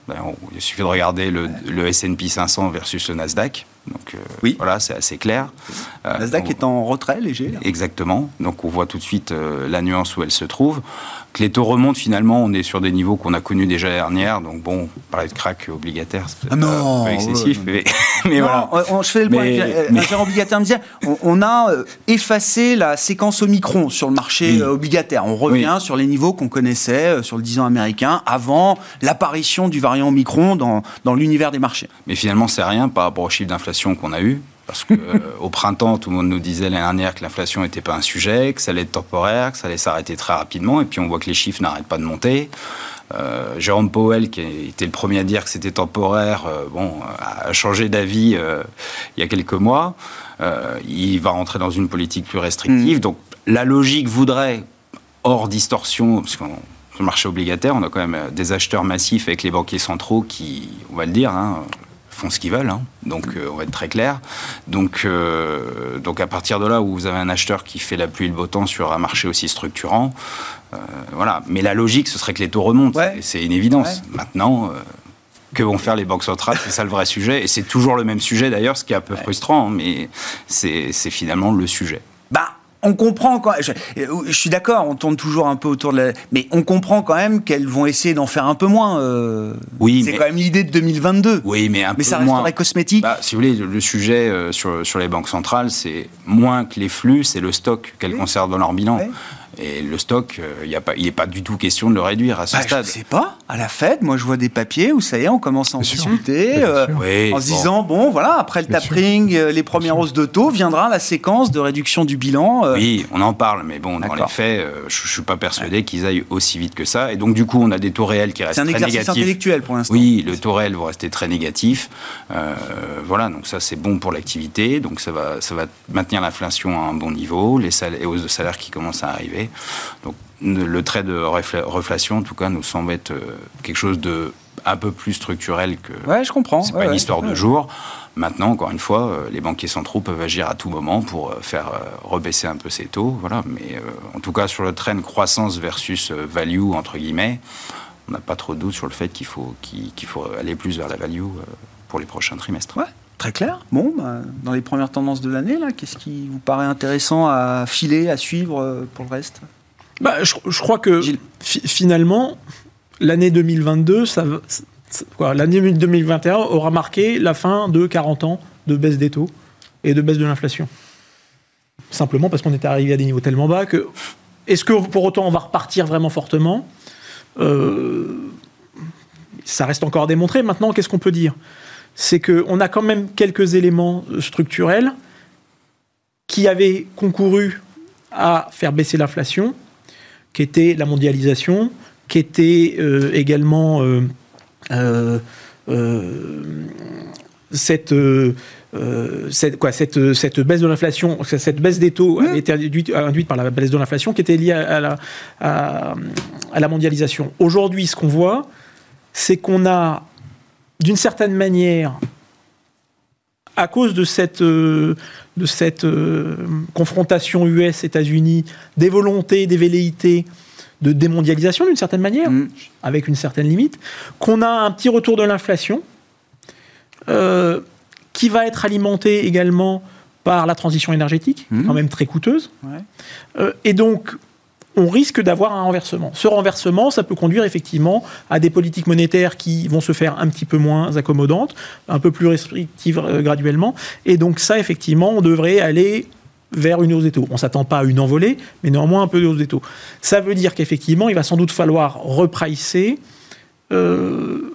Speaker 4: Il suffit de regarder le, le S&P 500 versus le Nasdaq. Donc euh, oui. voilà, c'est assez clair.
Speaker 1: Euh, Nasdaq est en retrait léger.
Speaker 4: Exactement. Donc on voit tout de suite euh, la nuance où elle se trouve. Que les taux remontent finalement, on est sur des niveaux qu'on a connus déjà dernière. Donc bon, parler de crack obligataire, c'est
Speaker 1: ah non,
Speaker 4: pas excessif, mais,
Speaker 1: voilà. je fais le point. Mais, obligataire me disait, on, a effacé la séquence Omicron sur le marché obligataire. On revient sur les niveaux qu'on connaissait sur le 10 ans américain avant l'apparition du variant Omicron dans, dans l'univers des marchés.
Speaker 4: Mais finalement, c'est rien par rapport au chiffre d'inflation qu'on a eu Parce qu'au euh, printemps, tout le monde nous disait l'année dernière que l'inflation n'était pas un sujet, que ça allait être temporaire, que ça allait s'arrêter très rapidement. Et puis on voit que les chiffres n'arrêtent pas de monter. Euh, Jérôme Powell, qui était le premier à dire que c'était temporaire, euh, bon, a changé d'avis il y a quelques mois. il va rentrer dans une politique plus restrictive. Mm. Donc la logique voudrait, hors distorsion, parce qu'on le marché obligataire, on a quand même des acheteurs massifs avec les banquiers centraux qui, on va le dire, hein, font ce qu'ils veulent. Hein. Donc, euh, on va être très clair. Donc, euh, donc, à partir de là où vous avez un acheteur qui fait la pluie et le beau temps sur un marché aussi structurant, euh, voilà. Mais la logique, ce serait que les taux remontent. C'est une évidence. Maintenant. que vont faire les banques centrales? C'est ça le vrai sujet. Et c'est toujours le même sujet d'ailleurs, ce qui est un peu frustrant, hein, mais c'est finalement le sujet.
Speaker 1: On comprend quand je, je suis d'accord, on tourne toujours un peu autour de la, mais on comprend quand même qu'elles vont essayer d'en faire un peu moins. Euh,
Speaker 4: oui,
Speaker 1: c'est quand même l'idée de 2022.
Speaker 4: Oui, mais un
Speaker 1: mais
Speaker 4: ça
Speaker 1: resterait cosmétique.
Speaker 4: Bah, si vous voulez, le sujet euh, sur, sur les banques centrales, c'est moins que les flux, c'est le stock qu'elles conservent dans leur bilan. Et le stock, euh, y a pas, il n'est pas du tout question de le réduire à ce bah, stade.
Speaker 1: Je ne sais pas. À la Fed, moi, je vois des papiers où ça y est, on commence à en discuter, euh, en se disant, bon, voilà, après le tapering, euh, les premières hausses de taux, viendra la séquence de réduction du bilan.
Speaker 4: Oui, on en parle, mais bon, dans les faits, je ne suis pas persuadé qu'ils aillent aussi vite que ça. Et donc, du coup, on a des taux réels qui restent très négatifs. C'est un exercice
Speaker 1: intellectuel pour l'instant.
Speaker 4: Oui, le taux réel va rester très négatif. voilà, donc ça, c'est bon pour l'activité. Donc, ça va, ça va maintenir l'inflation à un bon niveau, les, les hausses de salaire qui commencent à arriver. Donc le trait de reflation, en tout cas, nous semble être euh, quelque chose de un peu plus structurel que.
Speaker 1: Ouais, je comprends.
Speaker 4: C'est pas une histoire de jour. Maintenant, encore une fois, les banquiers centraux peuvent agir à tout moment pour faire rebaisser un peu ces taux. Voilà. Mais en tout cas, sur le train croissance versus value, entre guillemets, on n'a pas trop de doute sur le fait qu'il faut, qu'il faut aller plus vers la value pour les prochains trimestres.
Speaker 1: Ouais. Très clair. Bon, bah, dans les premières tendances de l'année, là, qu'est-ce qui vous paraît intéressant à filer, à suivre pour le reste?
Speaker 3: Bah, je, crois que finalement, l'année 2022, ça, l'année 2021 aura marqué la fin de 40 ans de baisse des taux et de baisse de l'inflation. Simplement parce qu'on était arrivé à des niveaux tellement bas que. Est-ce que pour autant on va repartir vraiment fortement? Euh, Ça reste encore à démontrer. Maintenant, qu'est-ce qu'on peut dire? C'est qu'on a quand même quelques éléments structurels qui avaient concouru à faire baisser l'inflation qui était la mondialisation, qui était euh, également euh, euh, cette, cette, quoi, cette, cette, baisse de l'inflation, cette baisse des taux été induite, par la baisse de l'inflation qui était liée à, la, à, la mondialisation. Aujourd'hui, ce qu'on voit, c'est qu'on a, d'une certaine manière, à cause de cette, de cette confrontation US-États-Unis, des volontés, des velléités de démondialisation d'une certaine manière, mm. avec une certaine limite, qu'on a un petit retour de l'inflation, euh, qui va être alimenté également par la transition énergétique, mm. quand même très coûteuse. Euh, et donc, on risque d'avoir un renversement. Ce renversement, ça peut conduire effectivement à des politiques monétaires qui vont se faire un petit peu moins accommodantes, un peu plus restrictives euh, graduellement. Et donc ça, effectivement, on devrait aller vers une hausse des taux. On ne s'attend pas à une envolée, mais néanmoins un peu de hausse des taux. Ça veut dire qu'effectivement, il va sans doute falloir repricer euh,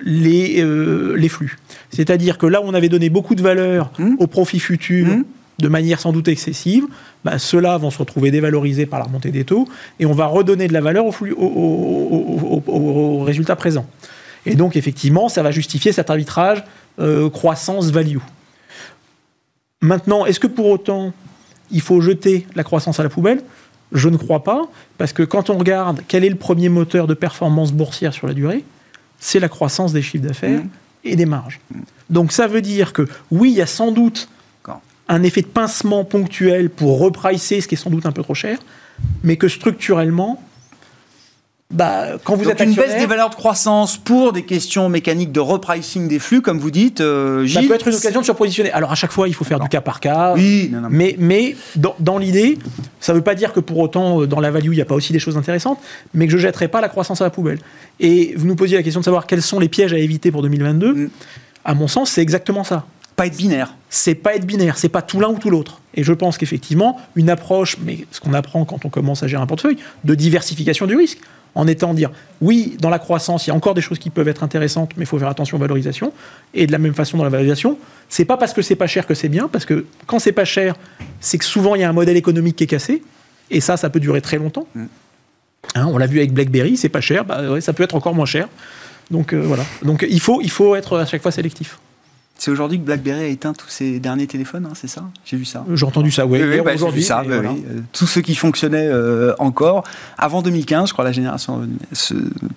Speaker 3: les, euh, les flux. C'est-à-dire que là où on avait donné beaucoup de valeur mmh. aux profits futurs, mmh. De manière sans doute excessive, bah, ceux-là vont se retrouver dévalorisés par la remontée des taux, et on va redonner de la valeur aux flux, au, résultats présents. Et donc, effectivement, ça va justifier cet arbitrage euh, croissance-value. Maintenant, est-ce que pour autant, il faut jeter la croissance à la poubelle? Je ne crois pas, parce que quand on regarde quel est le premier moteur de performance boursière sur la durée, c'est la croissance des chiffres d'affaires mmh. et des marges. Mmh. Donc ça veut dire que oui, il y a sans doute un effet de pincement ponctuel pour repricer ce qui est sans doute un peu trop cher, mais que structurellement,
Speaker 1: bah, quand vous êtes une baisse des valeurs de croissance pour des questions mécaniques de repricing des flux, comme vous dites, euh,
Speaker 3: ça peut être une occasion de surpositionner. Alors à chaque fois, il faut faire du cas par cas. Oui, mais, mais dans, l'idée, ça ne veut pas dire que pour autant, euh, dans la value, il n'y a pas aussi des choses intéressantes, mais que je ne jetterai pas la croissance à la poubelle. Et vous nous posiez la question de savoir quels sont les pièges à éviter pour 2022. Mm. À mon sens, c'est exactement ça.
Speaker 1: Pas être binaire.
Speaker 3: C'est pas être binaire, c'est pas tout l'un ou tout l'autre. Et je pense qu'effectivement, une approche, mais ce qu'on apprend quand on commence à gérer un portefeuille, de diversification du risque en étant dire oui, dans la croissance, il y a encore des choses qui peuvent être intéressantes, mais il faut faire attention aux valorisations. Et de la même façon, dans la valorisation, c'est pas parce que c'est pas cher que c'est bien, parce que quand c'est pas cher, c'est que souvent il y a un modèle économique qui est cassé, et ça, ça peut durer très longtemps. Mm. Hein, on l'a vu avec BlackBerry, c'est pas cher, bah, ça peut être encore moins cher. Donc euh, voilà. Donc il faut, il faut être à chaque fois sélectif.
Speaker 1: C'est aujourd'hui que BlackBerry a éteint tous ses derniers téléphones, hein, c'est ça? J'ai vu ça.
Speaker 3: J'ai entendu ça, oui.
Speaker 1: oui, bah, aujourd'hui, ça. Bah euh, tous ceux qui fonctionnaient euh, encore avant 2015, je crois la génération,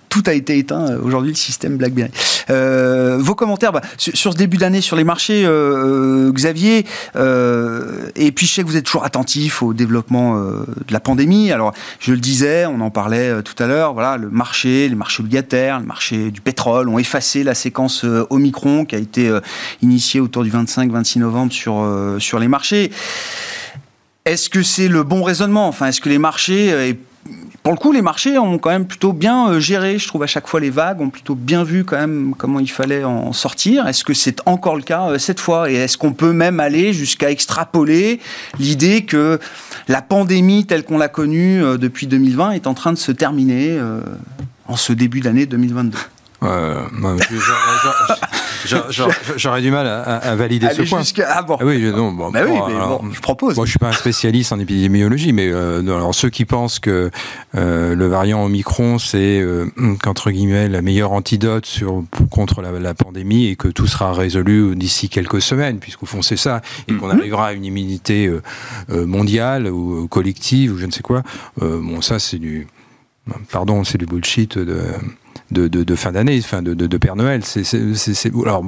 Speaker 1: tout a été éteint. Euh, aujourd'hui, le système BlackBerry. vos commentaires bah, sur, ce début d'année sur les marchés, Xavier. et puis je sais que vous êtes toujours attentif au développement de la pandémie. Alors je le disais, on en parlait tout à l'heure. Voilà, le marché, les marchés obligataires, le marché du pétrole ont effacé la séquence Omicron qui a été initié autour du 25-26 novembre sur, euh, sur les marchés. Est-ce que c'est le bon raisonnement? Enfin, est-ce que les marchés euh, pour le coup, les marchés ont quand même plutôt bien euh, géré. Je trouve à chaque fois les vagues ont plutôt bien vu quand même comment il fallait en sortir. Est-ce que c'est encore le cas cette fois? Et est-ce qu'on peut même aller jusqu'à extrapoler l'idée que la pandémie telle qu'on l'a connue depuis 2020 est en train de se terminer en ce début d'année 2022
Speaker 5: J'aurais du mal à, valider ce point.
Speaker 1: Ah bon.
Speaker 5: Ah oui, non, bon,
Speaker 1: bah oui, mais bon, je propose.
Speaker 5: Moi, je suis pas un spécialiste en épidémiologie, mais euh, alors, ceux qui pensent que euh, le variant Omicron, c'est euh, qu'entre guillemets la meilleure antidote sur, contre la, la, pandémie et que tout sera résolu d'ici quelques semaines, puisqu'au fond c'est ça, et qu'on mhm. arrivera à une immunité euh, euh, mondiale ou collective ou je ne sais quoi. bon, ça c'est du, pardon, c'est du bullshit de de, fin d'année, fin de, de, Père Noël. C'est, alors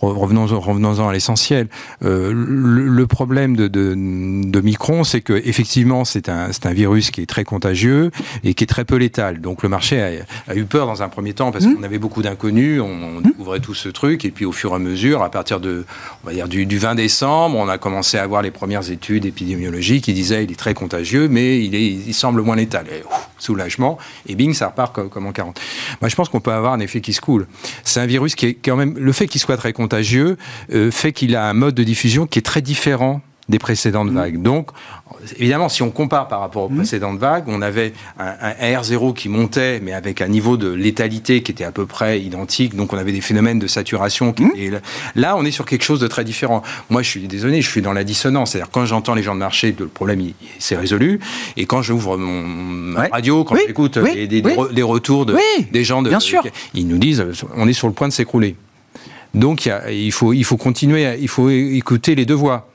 Speaker 5: revenons revenons-en à l'essentiel. Euh, le, problème de, de, Micron, c'est que effectivement c'est un c'est un virus qui est très contagieux et qui est très peu létal. Donc le marché a, eu peur dans un premier temps parce mmh. qu'on avait beaucoup d'inconnus, on, mmh. découvrait tout ce truc et puis au fur et à mesure, à partir de on va dire du, du 20 décembre, on a commencé à voir les premières études épidémiologiques qui disaient il est très contagieux, mais il est il semble moins létal. Et, soulagement et bing ça repart comme, comme en 40. Moi je pense qu'on peut avoir un effet qui se coule. C'est un virus qui est quand même le fait qu'il soit très contagieux euh, fait qu'il a un mode de diffusion qui est très différent des précédentes mmh. vagues. Donc, évidemment, si on compare par rapport aux mmh. précédentes vagues, on avait un, R0 qui montait, mais avec un niveau de létalité qui était à peu près identique. Donc, on avait des phénomènes de saturation. Qui mmh. Là, on est sur quelque chose de très différent. Moi, je suis désolé, je suis dans la dissonance. C'est-à-dire, quand j'entends les gens de marché, le problème, s'est résolu. Et quand j'ouvre mon radio, quand j'écoute des, retours de, des gens de,
Speaker 1: bien sûr.
Speaker 5: ils nous disent, on est sur le point de s'écrouler. Donc, il, faut, il faut continuer, il faut écouter les deux voix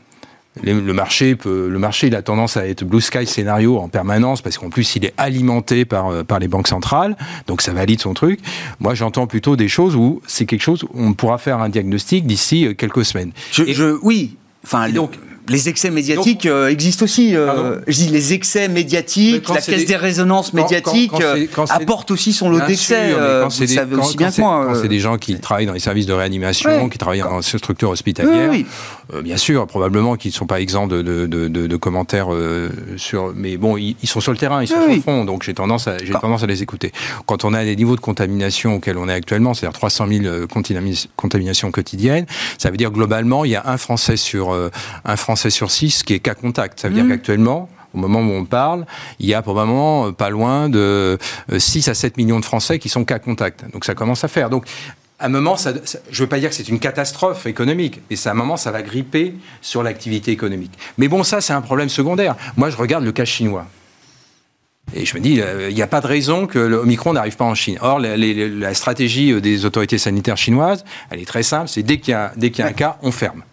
Speaker 5: le marché peut, le marché, il a tendance à être blue sky scénario en permanence parce qu'en plus il est alimenté par euh, par les banques centrales, donc ça valide son truc. Moi, j'entends plutôt des choses où c'est quelque chose où on pourra faire un diagnostic d'ici euh, quelques semaines.
Speaker 1: Je, oui, enfin donc les excès médiatiques euh, existent aussi. Euh, je dis les excès médiatiques, la caisse des... résonances médiatiques euh, apporte aussi son lot d'excès. vous savez aussi bien que moi.
Speaker 5: Quand c'est des gens qui travaillent dans les services de réanimation, qui travaillent dans ces structures hospitalières, bien sûr, probablement qu'ils ne sont pas exempts de, de, de, de commentaires sur. Mais bon, ils, sont sur le terrain, ils sont sur le front, donc j'ai tendance, à, j'ai tendance à les écouter. Quand on a des niveaux de contamination auxquels on est actuellement, c'est-à-dire 300 000 contaminations quotidiennes, ça veut dire globalement, il y a un Français sur un Français sur 6 qui est cas contact. Ça veut dire mmh. qu'actuellement, au moment où on parle, il y a probablement euh, pas loin de 6 euh, à 7 millions de Français qui sont cas contact. Donc ça commence à faire. Donc à un moment, ça, je ne veux pas dire que c'est une catastrophe économique, mais à un moment, ça va gripper sur l'activité économique. Mais bon, ça, c'est un problème secondaire. Moi, je regarde le cas chinois. Et je me dis, euh, il n'y a pas de raison que l'Omicron n'arrive pas en Chine. Or, la, stratégie des autorités sanitaires chinoises, elle est très simple, c'est dès qu'il y, y, a un cas, on ferme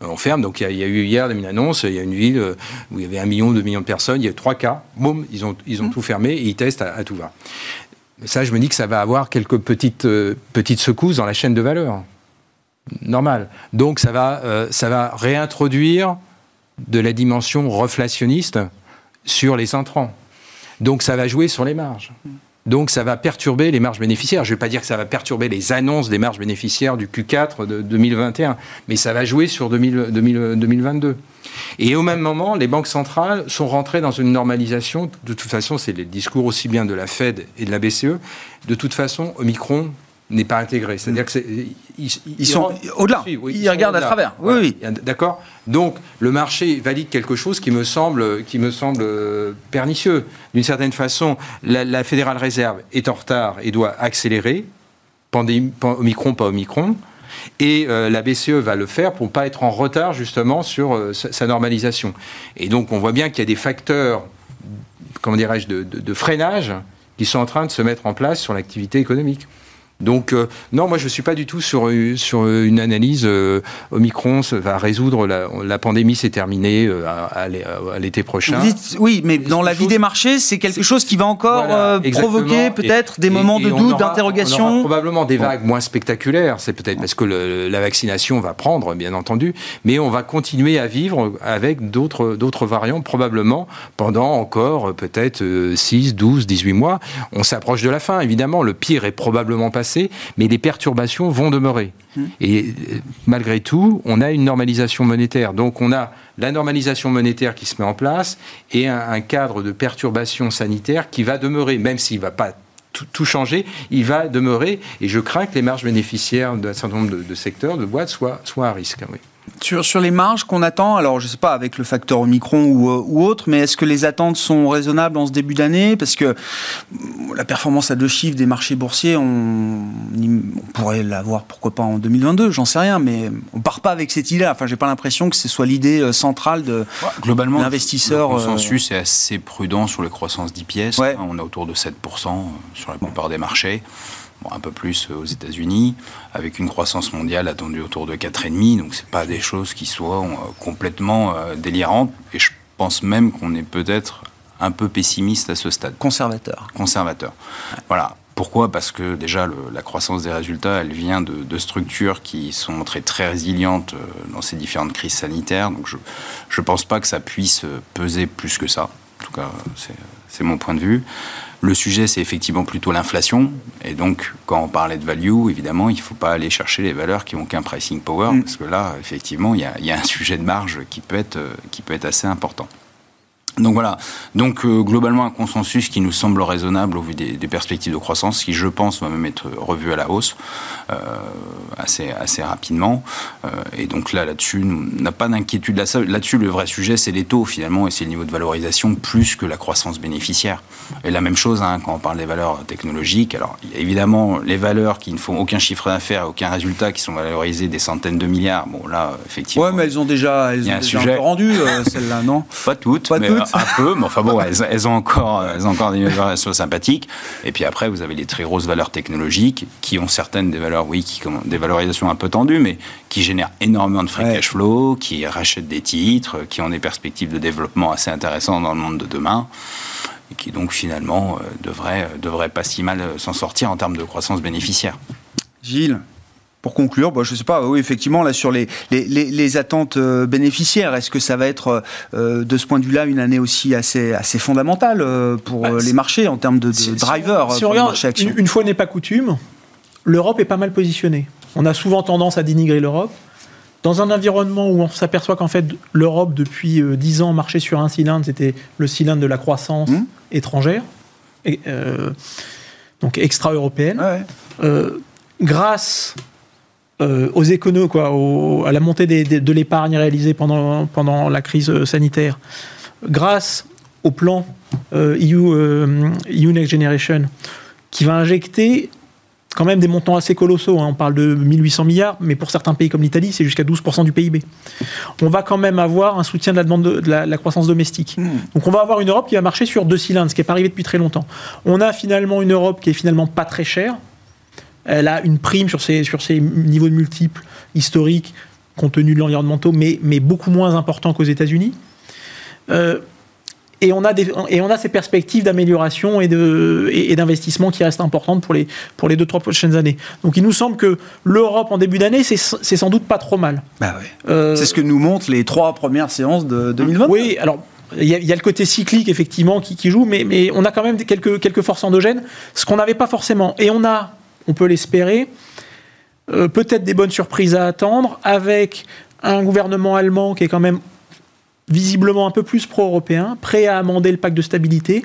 Speaker 5: on ferme. Donc il y, a eu hier une annonce, il y a une ville euh, où il y avait un million, deux millions de personnes, il y a trois cas, boum, ils ont, ils ont mmh. tout fermé et ils testent à, tout va. Ça, je me dis que ça va avoir quelques petites, euh, petites secousses dans la chaîne de valeur. Normal. Donc ça va, euh, ça va réintroduire de la dimension reflationniste sur les intrants. Donc ça va jouer sur les marges. Mmh. Donc ça va perturber les marges bénéficiaires. Je ne vais pas dire que ça va perturber les annonces des marges bénéficiaires du Q4 de 2021, mais ça va jouer sur 2022. Et au même moment, les banques centrales sont rentrées dans une normalisation. De toute façon, c'est les discours aussi bien de la Fed et de la BCE. De toute façon, Omicron n'est pas intégré. C'est-à-dire que
Speaker 1: ils, sont au-delà. ils, regardent à travers. Oui,
Speaker 5: oui. D'accord. Donc le marché valide quelque chose qui me semble, qui me semble euh, pernicieux. D'une certaine façon, la, la Fédérale Réserve est en retard et doit accélérer. Pandémie, Omicron, pas Omicron. Et euh, la BCE va le faire pour ne pas être en retard justement sur euh, sa, normalisation. Et donc on voit bien qu'il y a des facteurs, comment dirais-je, de, de freinage qui sont en train de se mettre en place sur l'activité économique. Donc euh, non, moi je ne suis pas du tout sur, sur une analyse euh, Omicron va résoudre la, pandémie, c'est terminé euh, à, l'été prochain.
Speaker 1: oui, mais dans la vie des marchés, c'est quelque chose qui va encore provoquer peut-être des moments de doute, d'interrogation.
Speaker 5: Probablement des vagues moins spectaculaires. C'est peut-être parce que la vaccination va prendre, bien entendu, mais on va continuer à vivre avec d'autres d'autres variants probablement pendant encore peut-être 6, 12, 18 mois. On s'approche de la fin, évidemment. Le pire est probablement passé mais les perturbations vont demeurer. Mmh. Et euh, malgré tout, on a une normalisation monétaire. Donc on a la normalisation monétaire qui se met en place et un, cadre de perturbation sanitaire qui va demeurer, même s'il ne va pas tout, changer, il va demeurer. Et je crains que les marges bénéficiaires d'un certain nombre de, secteurs, de boîtes, soient, soient à risque. Oui.
Speaker 1: Sur, sur, les marges qu'on attend, alors je ne sais pas avec le facteur Omicron ou, euh, ou autre, mais est-ce que les attentes sont raisonnables en ce début d'année? Parce que la performance à deux chiffres des marchés boursiers, on, on pourrait l'avoir pourquoi pas en 2022, j'en sais rien, mais on part pas avec cette idée-là. Enfin, j'ai pas l'impression que ce soit l'idée euh, centrale de
Speaker 4: globalement
Speaker 1: l'investisseur.
Speaker 4: Le euh, consensus est assez prudent sur les croissances d'IPS. On est autour de 7% sur la plupart des marchés un peu plus aux États-Unis, avec une croissance mondiale attendue autour de 4,5. Donc, ce pas des choses qui soient euh, complètement euh, délirantes. Et je pense même qu'on est peut-être un peu pessimiste à ce stade.
Speaker 1: Conservateur.
Speaker 4: Conservateur. Voilà. Pourquoi? Parce que déjà, la croissance des résultats, elle vient de, structures qui sont montrées très résilientes euh, dans ces différentes crises sanitaires. Donc je ne pense pas que ça puisse peser plus que ça. En tout cas, c'est mon point de vue. Le sujet, c'est effectivement plutôt l'inflation. Et donc, quand on parlait de value, évidemment, il ne faut pas aller chercher les valeurs qui n'ont qu'un pricing power, mm. parce que là, effectivement, il y, y, a un sujet de marge qui peut être, qui peut être assez important. Donc voilà, donc euh, globalement un consensus qui nous semble raisonnable au vu des, perspectives de croissance, qui je pense va même être revu à la hausse euh, assez, assez rapidement. Euh, et donc là, là-dessus, on n'a pas d'inquiétude là-dessus. Le vrai sujet, c'est les taux finalement, et c'est le niveau de valorisation plus que la croissance bénéficiaire. Et la même chose hein, quand on parle des valeurs technologiques. Alors il y a évidemment les valeurs qui ne font aucun chiffre d'affaires, aucun résultat, qui sont valorisées des centaines de milliards. Bon là, effectivement.
Speaker 1: Ouais, mais elles ont déjà, elles ont déjà un peu rendu celles-là, non
Speaker 4: Pas toutes. Pas toutes un peu, mais enfin bon, elles, ont encore, elles ont encore des valeurs sympathiques. Et puis après, vous avez les très grosses valeurs technologiques qui ont certaines des valeurs, oui, qui des valorisations un peu tendues, mais qui génèrent énormément de free cash flow, qui rachètent des titres, qui ont des perspectives de développement assez intéressantes dans le monde de demain et qui donc finalement euh, devraient, devraient pas si mal s'en sortir en termes de croissance bénéficiaire.
Speaker 1: Gilles pour conclure, bah, je ne sais pas, oui, effectivement, là, sur les, les, attentes euh, bénéficiaires, est-ce que ça va être, euh, de ce point de vue-là, une année aussi assez, assez fondamentale euh, pour bah, les marchés en termes de, de driver
Speaker 3: Si on regarde, une, fois n'est pas coutume, l'Europe est pas mal positionnée. On a souvent tendance à dénigrer l'Europe. Dans un environnement où on s'aperçoit qu'en fait, l'Europe, depuis 10 ans, marchait sur un cylindre, c'était le cylindre de la croissance mmh. étrangère, et, donc extra-européenne. grâce euh, aux économies, quoi, à la montée de l'épargne réalisée pendant, pendant la crise euh, sanitaire, grâce au plan euh, EU, EU, Next Generation, qui va injecter quand même des montants assez colossaux. Hein. On parle de 1800 milliards, mais pour certains pays comme l'Italie, c'est jusqu'à 12% du PIB. On va quand même avoir un soutien de la demande de, la, croissance domestique. Hmm. Donc on va avoir une Europe qui va marcher sur deux cylindres, ce qui n'est pas arrivé depuis très longtemps. On a finalement une Europe qui est finalement pas très chère, elle a une prime sur ses, sur ses niveaux de multiples historiques, compte tenu de l'environnementaux, mais, mais beaucoup moins important qu'aux États-Unis. Euh, et on, a des, et on a ces perspectives d'amélioration et, de, et, d'investissement qui restent importantes pour les, pour les deux, trois prochaines années. Donc il nous semble que l'Europe en début d'année, c'est, sans doute pas trop mal.
Speaker 1: Bah euh, c'est ce que nous montrent les trois premières séances de 2020.
Speaker 3: Oui, alors il y, a, le côté cyclique effectivement qui, qui joue, mais, mais, on a quand même quelques, quelques forces endogènes, ce qu'on n'avait pas forcément. Et on a on peut l'espérer. Euh, peut-être des bonnes surprises à attendre, avec un gouvernement allemand qui est quand même visiblement un peu plus pro-européen, prêt à amender le pacte de stabilité.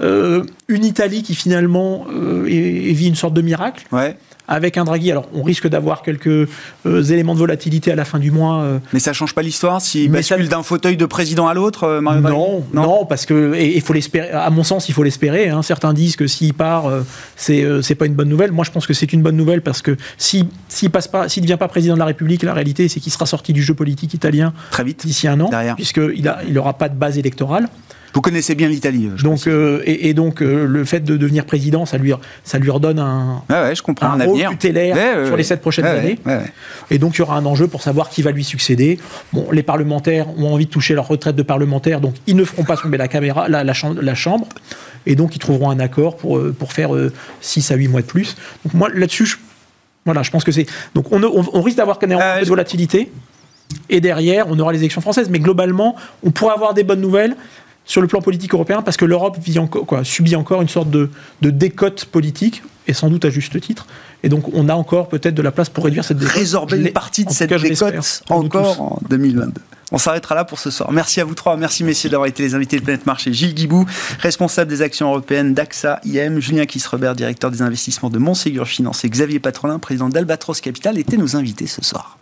Speaker 3: Euh, une Italie qui finalement euh, vit une sorte de miracle. Avec un Draghi. Alors, on risque d'avoir quelques euh, éléments de volatilité à la fin du mois. Euh.
Speaker 1: Mais ça change pas l'histoire s'il bascule d'un fauteuil de président à l'autre, euh,
Speaker 3: non, non, parce que il faut l'espérer. À mon sens, il faut l'espérer. Hein. Certains disent que s'il part, c'est c'est pas une bonne nouvelle. Moi, je pense que c'est une bonne nouvelle parce que s'il s'il passe pas, s'il devient pas président de la République, la réalité, c'est qu'il sera sorti du jeu politique italien
Speaker 1: très vite
Speaker 3: d'ici un an, puisqu'il a, il aura pas de base électorale.
Speaker 1: Vous connaissez bien l'Italie.
Speaker 3: Donc, euh, et, donc, euh, le fait de devenir président, ça lui, ça lui redonne un,
Speaker 1: ouais, je comprends,
Speaker 3: un, rôle tutélaire sur les sept prochaines années. Et donc, il y aura un enjeu pour savoir qui va lui succéder. Bon, les parlementaires ont envie de toucher leur retraite de parlementaire, donc ils ne feront pas tomber la, caméra, la, chambre, la chambre. Et donc, ils trouveront un accord pour, euh, pour faire 6 à 8 mois de plus. Donc, moi, là-dessus, je, voilà, je pense que c'est. Donc, on, on, risque d'avoir quand un peu de volatilité. Et derrière, on aura les élections françaises. Mais globalement, on pourrait avoir des bonnes nouvelles sur le plan politique européen parce que l'Europe subit encore une sorte de, décote politique, et sans doute à juste titre. Et donc on a encore peut-être de la place pour réduire cette décote.
Speaker 1: Résorber une partie de cette décote encore en 2022. On s'arrêtera là pour ce soir. Merci à vous trois. Merci messieurs d'avoir été les invités de Planète Marché. Gilles Guibou, responsable des actions européennes d'AXA IM. Julien Kisrebert, directeur des investissements de Montségur Finance. Et Xavier Patrolin, président d'Albatros Capital, étaient nos invités ce soir.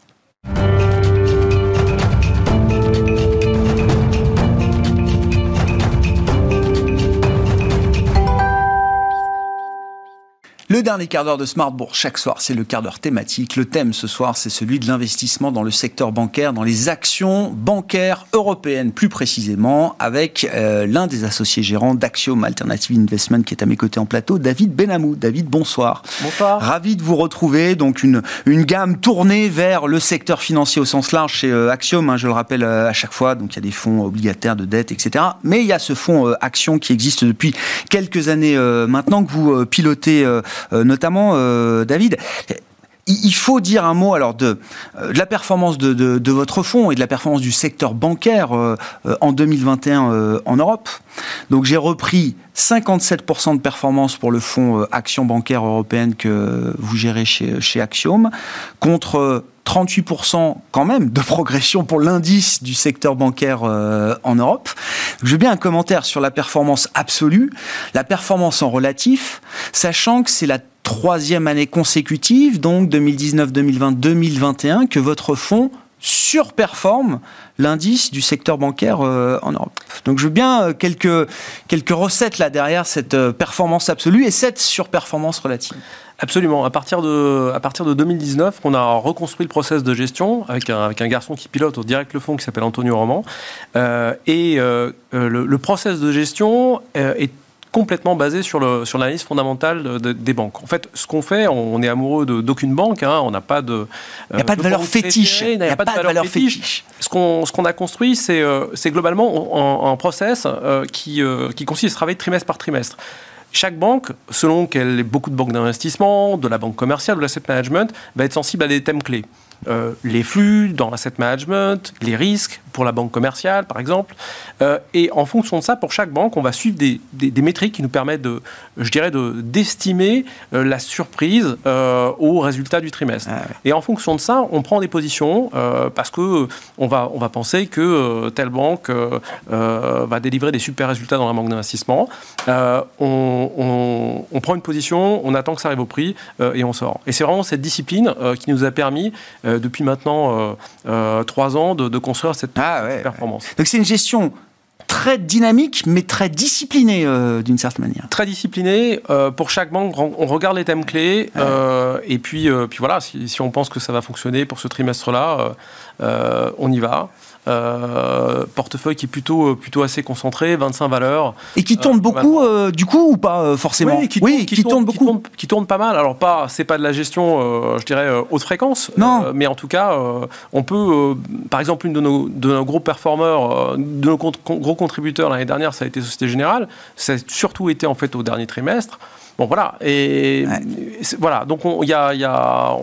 Speaker 1: Le dernier quart d'heure de Smart Bourse, chaque soir, c'est le quart d'heure thématique. Le thème ce soir, c'est celui de l'investissement dans le secteur bancaire, dans les actions bancaires européennes, plus précisément, avec euh, l'un des associés gérants d'Axiom Alternative Investment qui est à mes côtés en plateau, David Benamou. David, bonsoir.
Speaker 6: Bonsoir.
Speaker 1: Ravi de vous retrouver. Donc, une, une gamme tournée vers le secteur financier au sens large chez euh, Axiom, hein, je le rappelle euh, à chaque fois. Donc, il y a des fonds obligataires de dette, etc. Mais il y a ce fonds Action qui existe depuis quelques années maintenant que vous pilotez notamment euh, David il faut dire un mot alors de, euh, la performance de, votre fonds et de la performance du secteur bancaire en 2021 en Europe. Donc j'ai repris 57% de performance pour le fonds Action bancaire européenne que vous gérez chez, chez Axiom, contre 38% quand même de progression pour l'indice du secteur bancaire en Europe. Je veux bien un commentaire sur la performance absolue, la performance en relatif, sachant que c'est la troisième année consécutive, donc 2019, 2020, 2021, que votre fonds surperforme l'indice du secteur bancaire euh, en Europe. Donc je veux bien euh, quelques, quelques recettes là derrière cette euh, performance absolue et cette surperformance relative.
Speaker 6: Absolument. À partir de, à partir de 2019, on a reconstruit le process de gestion avec un, avec un garçon qui pilote au direct le fonds qui s'appelle Antonio Roman. et le, le, process de gestion est complètement basé sur, le, sur l'analyse fondamentale des banques. En fait, ce qu'on fait, on, est amoureux d'aucune banque, hein, on n'a pas de...
Speaker 1: Il n'y a pas de, valeur fétiche. Il n'y a, pas, de, valeur, fétiche.
Speaker 6: Ce qu'on, ce qu'on a construit, c'est, euh, c'est globalement un, process euh, qui, euh, qui consiste à travailler trimestre par trimestre. Chaque banque, selon qu'elle ait beaucoup de banques d'investissement, de la banque commerciale, de l'asset management, va être sensible à des thèmes clés. Euh, les flux dans l'asset management, les risques pour la banque commerciale, par exemple. Euh, et en fonction de ça, pour chaque banque, on va suivre des, des, métriques qui nous permettent, de, je dirais, d'estimer euh, la surprise au résultat du trimestre. Ah et en fonction de ça, on prend des positions parce que on va, on va penser que telle banque va délivrer des super résultats dans la banque d'investissement. On, on, on, prend une position, on attend que ça arrive au prix et on sort. Et c'est vraiment cette discipline qui nous a permis euh, depuis maintenant euh, euh, trois ans de, construire cette, ah performance.
Speaker 1: Donc c'est une gestion très dynamique, mais très disciplinée d'une certaine manière.
Speaker 6: Très disciplinée. pour chaque banque, on regarde les thèmes clés. et puis, puis voilà, si, si, on pense que ça va fonctionner pour ce trimestre-là, on y va. Euh, portefeuille qui est plutôt, euh, plutôt assez concentré, 25 valeurs.
Speaker 1: Et qui tourne euh, beaucoup, du coup, ou pas forcément
Speaker 6: Oui, qui, tourne, qui, tourne, beaucoup. Qui tourne, pas mal. Alors, pas, c'est pas de la gestion, je dirais, haute fréquence.
Speaker 1: Non.
Speaker 6: mais en tout cas, on peut, par exemple, une de nos, de nos gros performeurs, de nos gros contributeurs l'année dernière, ça a été Société Générale. Ça a surtout été, en fait, au dernier trimestre. Bon voilà et voilà donc on y a, y a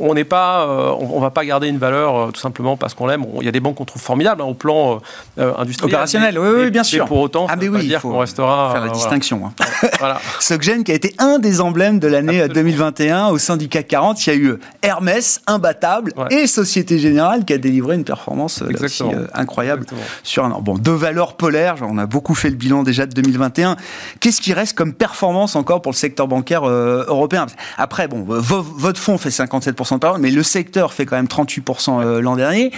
Speaker 6: on n'est pas euh, on, va pas garder une valeur euh, tout simplement parce qu'on l'aime. Il y a des banques qu'on trouve formidables hein, au plan euh, industriel,
Speaker 1: opérationnel. oui, oui, bien sûr.
Speaker 6: pour autant,
Speaker 1: ah,
Speaker 6: ça veut dire qu'on restera
Speaker 1: faire la distinction. Hein. voilà. Soggen qui a été un des emblèmes de l'année 2021 au sein du CAC 40. Il y a eu Hermès imbattable et Société Générale qui a délivré une performance aussi, incroyable sur un an. Bon, deux valeurs polaires. On a beaucoup fait le bilan déjà de 2021. Qu'est-ce qui reste comme performance encore pour le secteur bancaire euh, européen. Après, bon, votre fonds fait 57% par an, mais le secteur fait quand même 38% euh, l'an dernier.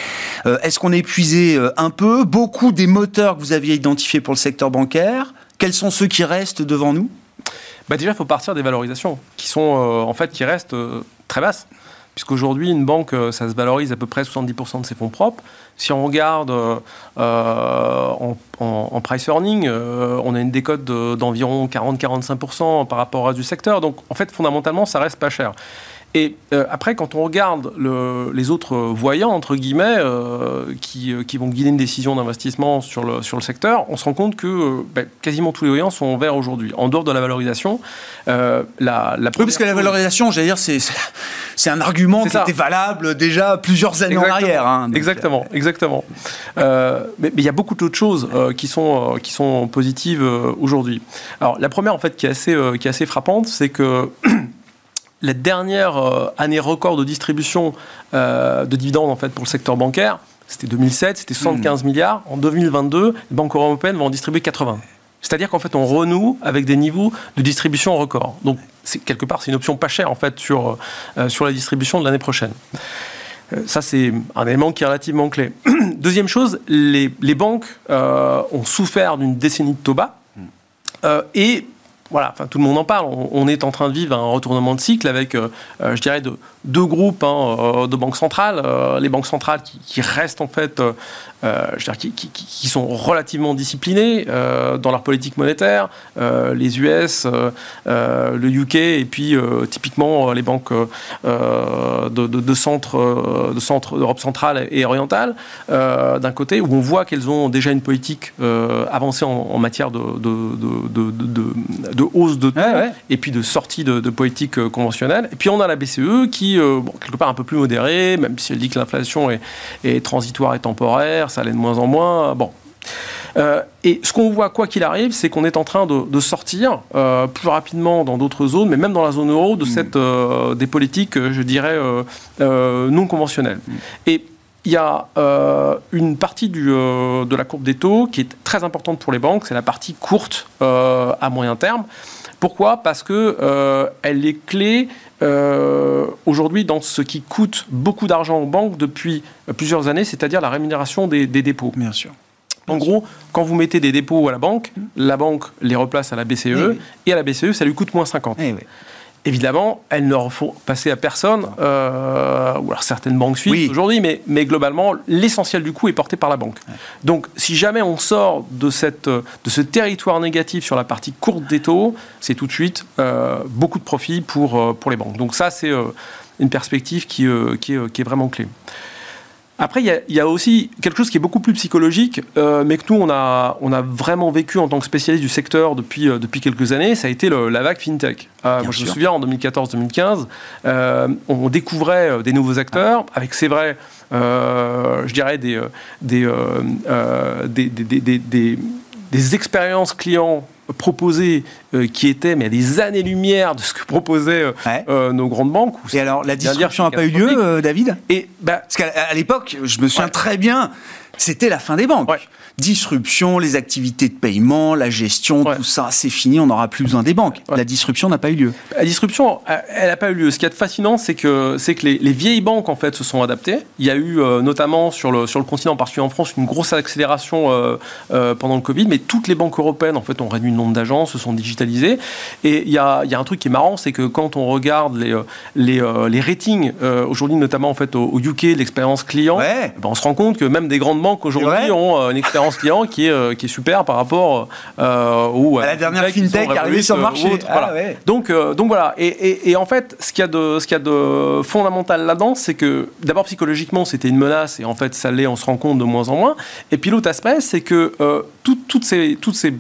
Speaker 1: Euh, est-ce qu'on a épuisé un peu? Beaucoup des moteurs que vous aviez identifiés pour le secteur bancaire Quels sont ceux qui restent devant nous?
Speaker 6: Bah déjà, il faut partir des valorisations qui sont en fait qui restent très basses puisqu'aujourd'hui, une banque, euh, ça se valorise à peu près 70% de ses fonds propres. Si on regarde euh, en, price earning, euh, on a une décote d'environ 40-45% par rapport au reste du secteur. Donc, en fait, fondamentalement, ça reste pas cher. Et euh, après, quand on regarde les autres voyants, entre guillemets, euh, qui, euh, qui, vont guider une décision d'investissement sur le, sur le secteur, on se rend compte que ben, quasiment tous les voyants sont verts aujourd'hui. En dehors de la valorisation, la, la
Speaker 1: Oui, parce que la valorisation, j'allais dire, c'est, c'est un argument qui était valable déjà plusieurs années en arrière. Hein,
Speaker 6: exactement, exactement. mais il y a beaucoup d'autres choses qui, sont, qui sont positives aujourd'hui. Alors, la première, en fait, qui est assez, qui est assez frappante, c'est que la dernière euh, année record de distribution euh, de dividendes en fait, pour le secteur bancaire, c'était 2007, c'était 75 hmm. milliards. En 2022, les banques européennes vont en distribuer 80. C'est-à-dire qu'en fait, on renoue avec des niveaux de distribution record. Donc, quelque part, c'est une option pas chère en fait sur, euh, sur la distribution de l'année prochaine. Ça, c'est un élément qui est relativement clé. Deuxième chose, les, les banques ont souffert d'une décennie de taux bas. Hmm. et voilà, tout le monde en parle. On, est en train de vivre un retournement de cycle avec, euh, euh, je dirais, de, deux groupes hein, euh, de banques centrales. les banques centrales qui, restent en fait, je dirais, qui, sont relativement disciplinées dans leur politique monétaire. les US, le UK et puis typiquement les banques de, centre, de centre d'Europe centrale et orientale d'un côté, où on voit qu'elles ont déjà une politique avancée en, matière de de hausse de taux et puis de sortie de, politique euh, conventionnelle. Et puis on a la BCE qui, euh, bon, quelque part un peu plus modérée, même si elle dit que l'inflation est, transitoire et temporaire, ça l'est de moins en moins. Bon. Euh, et ce qu'on voit, quoi qu'il arrive, c'est qu'on est en train de, sortir plus rapidement dans d'autres zones, mais même dans la zone euro, de mm. cette, des politiques, je dirais, non conventionnelles. Mm. Et il y a une partie du, de la courbe des taux qui est très importante pour les banques, c'est la partie courte à moyen terme. Pourquoi? Parce que euh, elle est clé euh, aujourd'hui dans ce qui coûte beaucoup d'argent aux banques depuis plusieurs années, c'est-à-dire la rémunération des, dépôts.
Speaker 1: Bien sûr.
Speaker 6: En gros, quand vous mettez des dépôts à la banque, la banque les replace à la BCE, et à la BCE, ça lui coûte moins 50. Eh Évidemment, elles ne font passer à personne, euh, ou alors certaines banques suisses aujourd'hui, mais, mais globalement, l'essentiel du coût est porté par la banque. Donc, si jamais on sort de, cette, de ce territoire négatif sur la partie courte des taux, c'est tout de suite euh, beaucoup de profit pour, euh, pour les banques. Donc ça, c'est une perspective qui, qui, est, qui est vraiment clé. Après, il y, a aussi quelque chose qui est beaucoup plus psychologique, euh, mais que nous, on a, on a vraiment vécu en tant que spécialiste du secteur depuis, euh, depuis quelques années, ça a été la vague FinTech. Euh, moi, je me souviens, en 2014-2015, on découvrait des nouveaux acteurs, avec, c'est vrai, je dirais, des, des, des, des, des expériences clients proposés euh, qui étaient mais à des années-lumière de ce que proposaient euh, euh, nos grandes banques.
Speaker 1: Et alors, la disruption n'a pas eu lieu, David?
Speaker 6: Et,
Speaker 1: bah, Parce qu'à l'époque, je me souviens très bien, c'était la fin des banques disruption, les activités de paiement, la gestion, tout ça, c'est fini, on n'aura plus besoin des banques. La disruption n'a pas eu lieu.
Speaker 6: La disruption, euh, elle n'a pas eu lieu. Ce qui est fascinant, c'est que, c'est que les, vieilles banques, en fait, se sont adaptées. Il y a eu, euh, notamment sur le, sur le continent, en particulier en France, une grosse accélération euh, pendant le Covid, mais toutes les banques européennes, en fait, ont réduit le nombre d'agences, se sont digitalisées. Et il y a, y a, un truc qui est marrant, c'est que quand on regarde les, les, les ratings, aujourd'hui, notamment, en fait, au, UK, l'expérience client, ben, on se rend compte que même des grandes banques aujourd'hui ont une expérience client qui est, euh, qui est super par rapport euh,
Speaker 1: à la dernière fintech arrivée sur le marché.
Speaker 6: Ah donc, euh, donc voilà. Et, et, en fait, ce qu'il y a de, ce qu'il y a de fondamental là-dedans, c'est que d'abord psychologiquement, c'était une menace et en fait, ça l'est, on se rend compte de moins en moins. Et puis l'autre aspect, c'est que toutes ces, toutes ces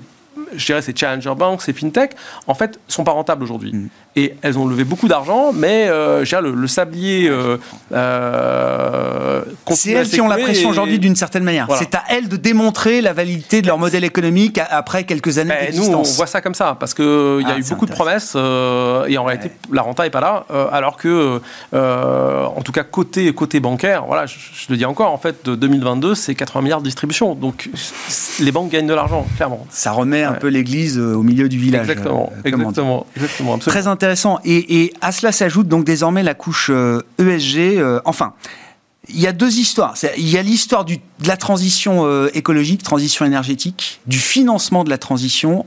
Speaker 6: je dirais ces challenger banks, ces fintech, en fait, sont pas rentables aujourd'hui. Mm et elles ont levé beaucoup d'argent, mais euh, le, le, sablier. Euh,
Speaker 1: euh c'est elles qui ont la pression aujourd'hui d'une certaine manière. C'est à elles de démontrer la validité de leur modèle économique après quelques années ben,
Speaker 6: Nous, on voit ça comme ça, parce qu'il y a ah, eu beaucoup de promesses euh, et en réalité, la renta n'est pas là, euh, alors que, en tout cas, côté, côté bancaire, voilà, je, le dis encore, en fait, de 2022, c'est 80 milliards de distribution. Donc, les banques gagnent de l'argent, clairement.
Speaker 1: Ça remet un peu l'église au milieu du village.
Speaker 6: Exactement, exactement, exactement,
Speaker 1: Très intéressant intéressant. Et, à cela s'ajoute donc désormais la couche ESG. Euh, e euh, enfin, il y a deux histoires. Il y a l'histoire de la transition euh, écologique, transition énergétique, du financement de la transition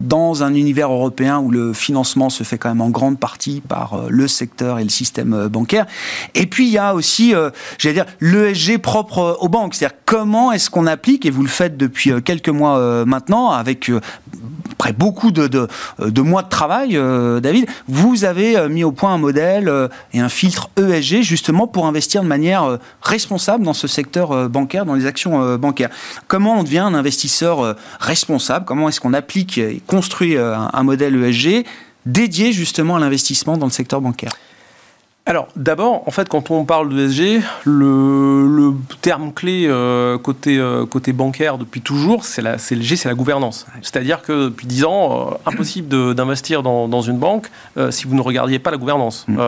Speaker 1: dans un univers européen où le financement se fait quand même en grande partie par le secteur et le système bancaire. Et puis il y a aussi, j'allais dire, l'ESG propre aux banques. C'est-à-dire comment est-ce qu'on applique, et vous le faites depuis quelques mois maintenant, avec après beaucoup de, de, mois de travail, euh, David, vous avez euh, mis au point un modèle euh, et un filtre ESG justement pour investir de manière responsable dans ce secteur bancaire, dans les actions bancaires. Comment on devient un investisseur responsable? Comment est-ce qu'on applique construit un modèle ESG dédié justement à l'investissement dans le secteur bancaire
Speaker 6: alors, d'abord, en fait, quand on parle de SG, le, terme clé euh, côté, euh, côté bancaire depuis toujours, c'est le G, c'est la gouvernance. C'est-à-dire que depuis 10 ans, euh, impossible d'investir dans, dans, une banque si vous ne regardiez pas la gouvernance. Mm.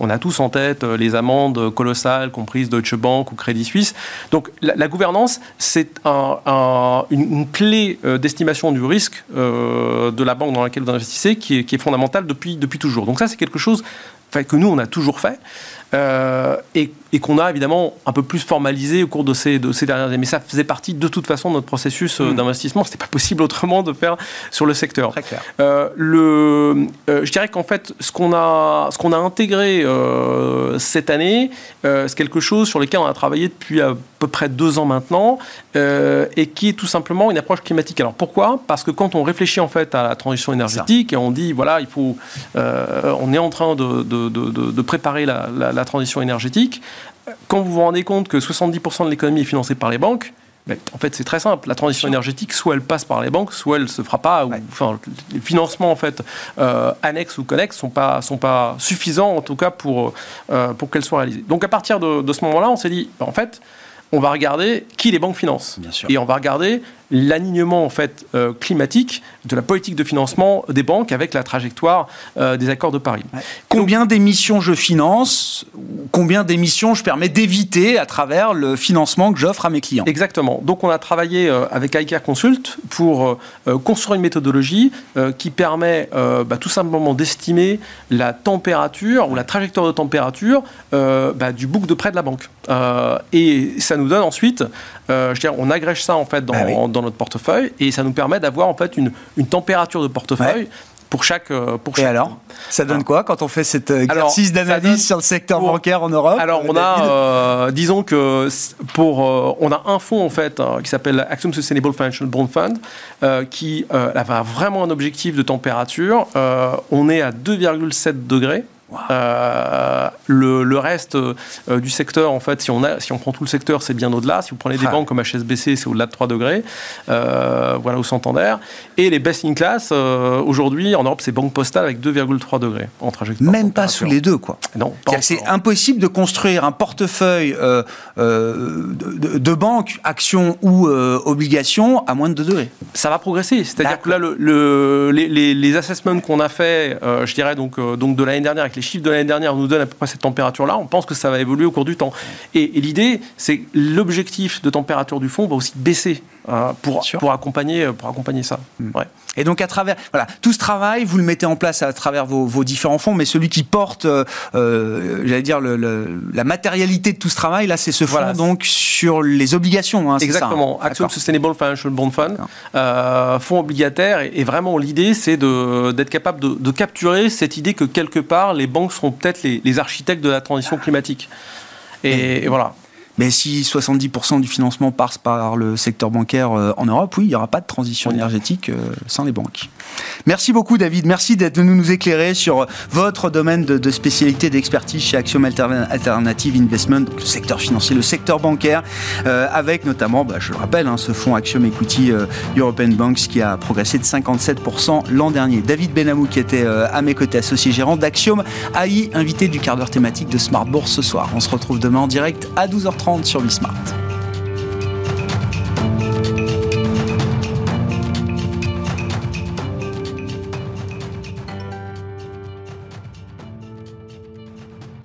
Speaker 6: on a tous en tête les amendes colossales comprises Deutsche Bank ou Crédit Suisse. Donc, la, gouvernance, c'est un, une, clé d'estimation du risque de la banque dans laquelle vous investissez qui est, qui est fondamentale depuis, depuis toujours. Donc ça, c'est quelque chose que nous, on a toujours fait. Euh, et et qu'on a évidemment un peu plus formalisé au cours de ces, de ces dernières années. Mais ça faisait partie de toute façon de notre processus euh, mmh. d'investissement. Ce n'était pas possible autrement de faire sur le secteur.
Speaker 1: Très clair.
Speaker 6: Euh, le, euh, je dirais qu'en fait, ce qu'on a, ce qu'on a intégré cette année, c'est quelque chose sur lequel on a travaillé depuis à peu près deux ans maintenant et qui est tout simplement une approche climatique. Alors pourquoi? Parce que quand on réfléchit en fait à la transition énergétique et on dit voilà, il faut, on est en train de, de, de, de préparer la, la, la transition énergétique, quand vous vous rendez compte que 70% de l'économie est financée par les banques, ben, en fait, c'est très simple. La transition énergétique, soit elle passe par les banques, soit elle se fera pas. enfin, les financements en fait euh, annexes ou connexes sont pas sont pas suffisants en tout cas pour euh, pour qu'elle soit réalisée. Donc à partir de, de ce moment-là, on s'est dit, ben, en fait, on va regarder qui les banques financent. Et on va regarder l'alignement en fait euh, climatique de la politique de financement des banques avec la trajectoire euh, des accords de Paris.
Speaker 1: Combien d'émissions je finance Combien d'émissions je permets d'éviter à travers le financement que j'offre à mes clients?
Speaker 6: Exactement. Donc on a travaillé euh, avec iCare Consult pour construire une méthodologie qui permet bah, tout simplement d'estimer la température ou la trajectoire de température bah, du bouc de prêt de la banque. et ça nous donne ensuite, je veux dire, on agrège ça en fait dans, ah dans notre portefeuille et ça nous permet d'avoir en fait une, une température de portefeuille. Pour chaque, euh, pour
Speaker 1: Et alors? Ça donne quoi quand on fait cet euh, exercice d'analyse sur le secteur bancaire en Europe
Speaker 6: Alors, on a, euh, disons que pour, on a un fonds en fait qui s'appelle Axiom Sustainable Financial Bond Fund, qui a vraiment un objectif de température. on est à 2,7 degrés. Euh, le, reste euh, du secteur, en fait, si on, a, si on prend tout le secteur, c'est bien au-delà. Si vous prenez des ah. banques comme HSBC, c'est au-delà de 3 degrés. Euh, voilà, au Santander. Et les best in class, aujourd'hui, en Europe, c'est Banque Postale avec 2,3 degrés en trajectoire.
Speaker 1: Même pas sous les deux, quoi.
Speaker 6: Non.
Speaker 1: C'est impossible de construire un portefeuille de, banques, actions ou obligations à moins de 2 degrés.
Speaker 6: Ça va progresser. C'est-à-dire que là, le, les, les, assessments qu'on a fait, je dirais, donc, donc de l'année dernière avec les chiffres de l'année dernière nous donnent à peu près cette température-là, on pense que ça va évoluer au cours du temps. Et, l'idée, c'est l'objectif de température du fond va aussi baisser euh, pour, pour, accompagner, pour accompagner ça.
Speaker 1: Hmm. Et donc à travers voilà tout ce travail, vous le mettez en place à travers vos, différents fonds, mais celui qui porte, euh, euh, j'allais dire le, la matérialité de tout ce travail là, c'est ce fonds donc sur les obligations. Hein,
Speaker 6: Exactement.
Speaker 1: Ça,
Speaker 6: Action Sustainable Financial Bond Fund, euh, fonds obligataire, et, vraiment l'idée c'est d'être capable de, capturer cette idée que quelque part les banques seront peut-être les, architectes de la transition climatique. et voilà.
Speaker 1: Mais si 70% du financement passe par le secteur bancaire euh, en Europe, oui, il n'y aura pas de transition énergétique euh, sans les banques. Merci beaucoup David, merci d'être venu nous éclairer sur votre domaine de, spécialité d'expertise chez Axiom Alternative Investment, le secteur financier, le secteur bancaire, euh, avec notamment, bah, je le rappelle, hein, ce fonds Axiom Equity European Banks qui a progressé de 57% l'an dernier. David Benamou qui était à mes côtés, associé gérant d'Axiom AI, invité du quart d'heure thématique de Smart Bourse ce soir. On se retrouve demain en direct à 12h30 sur Bismart.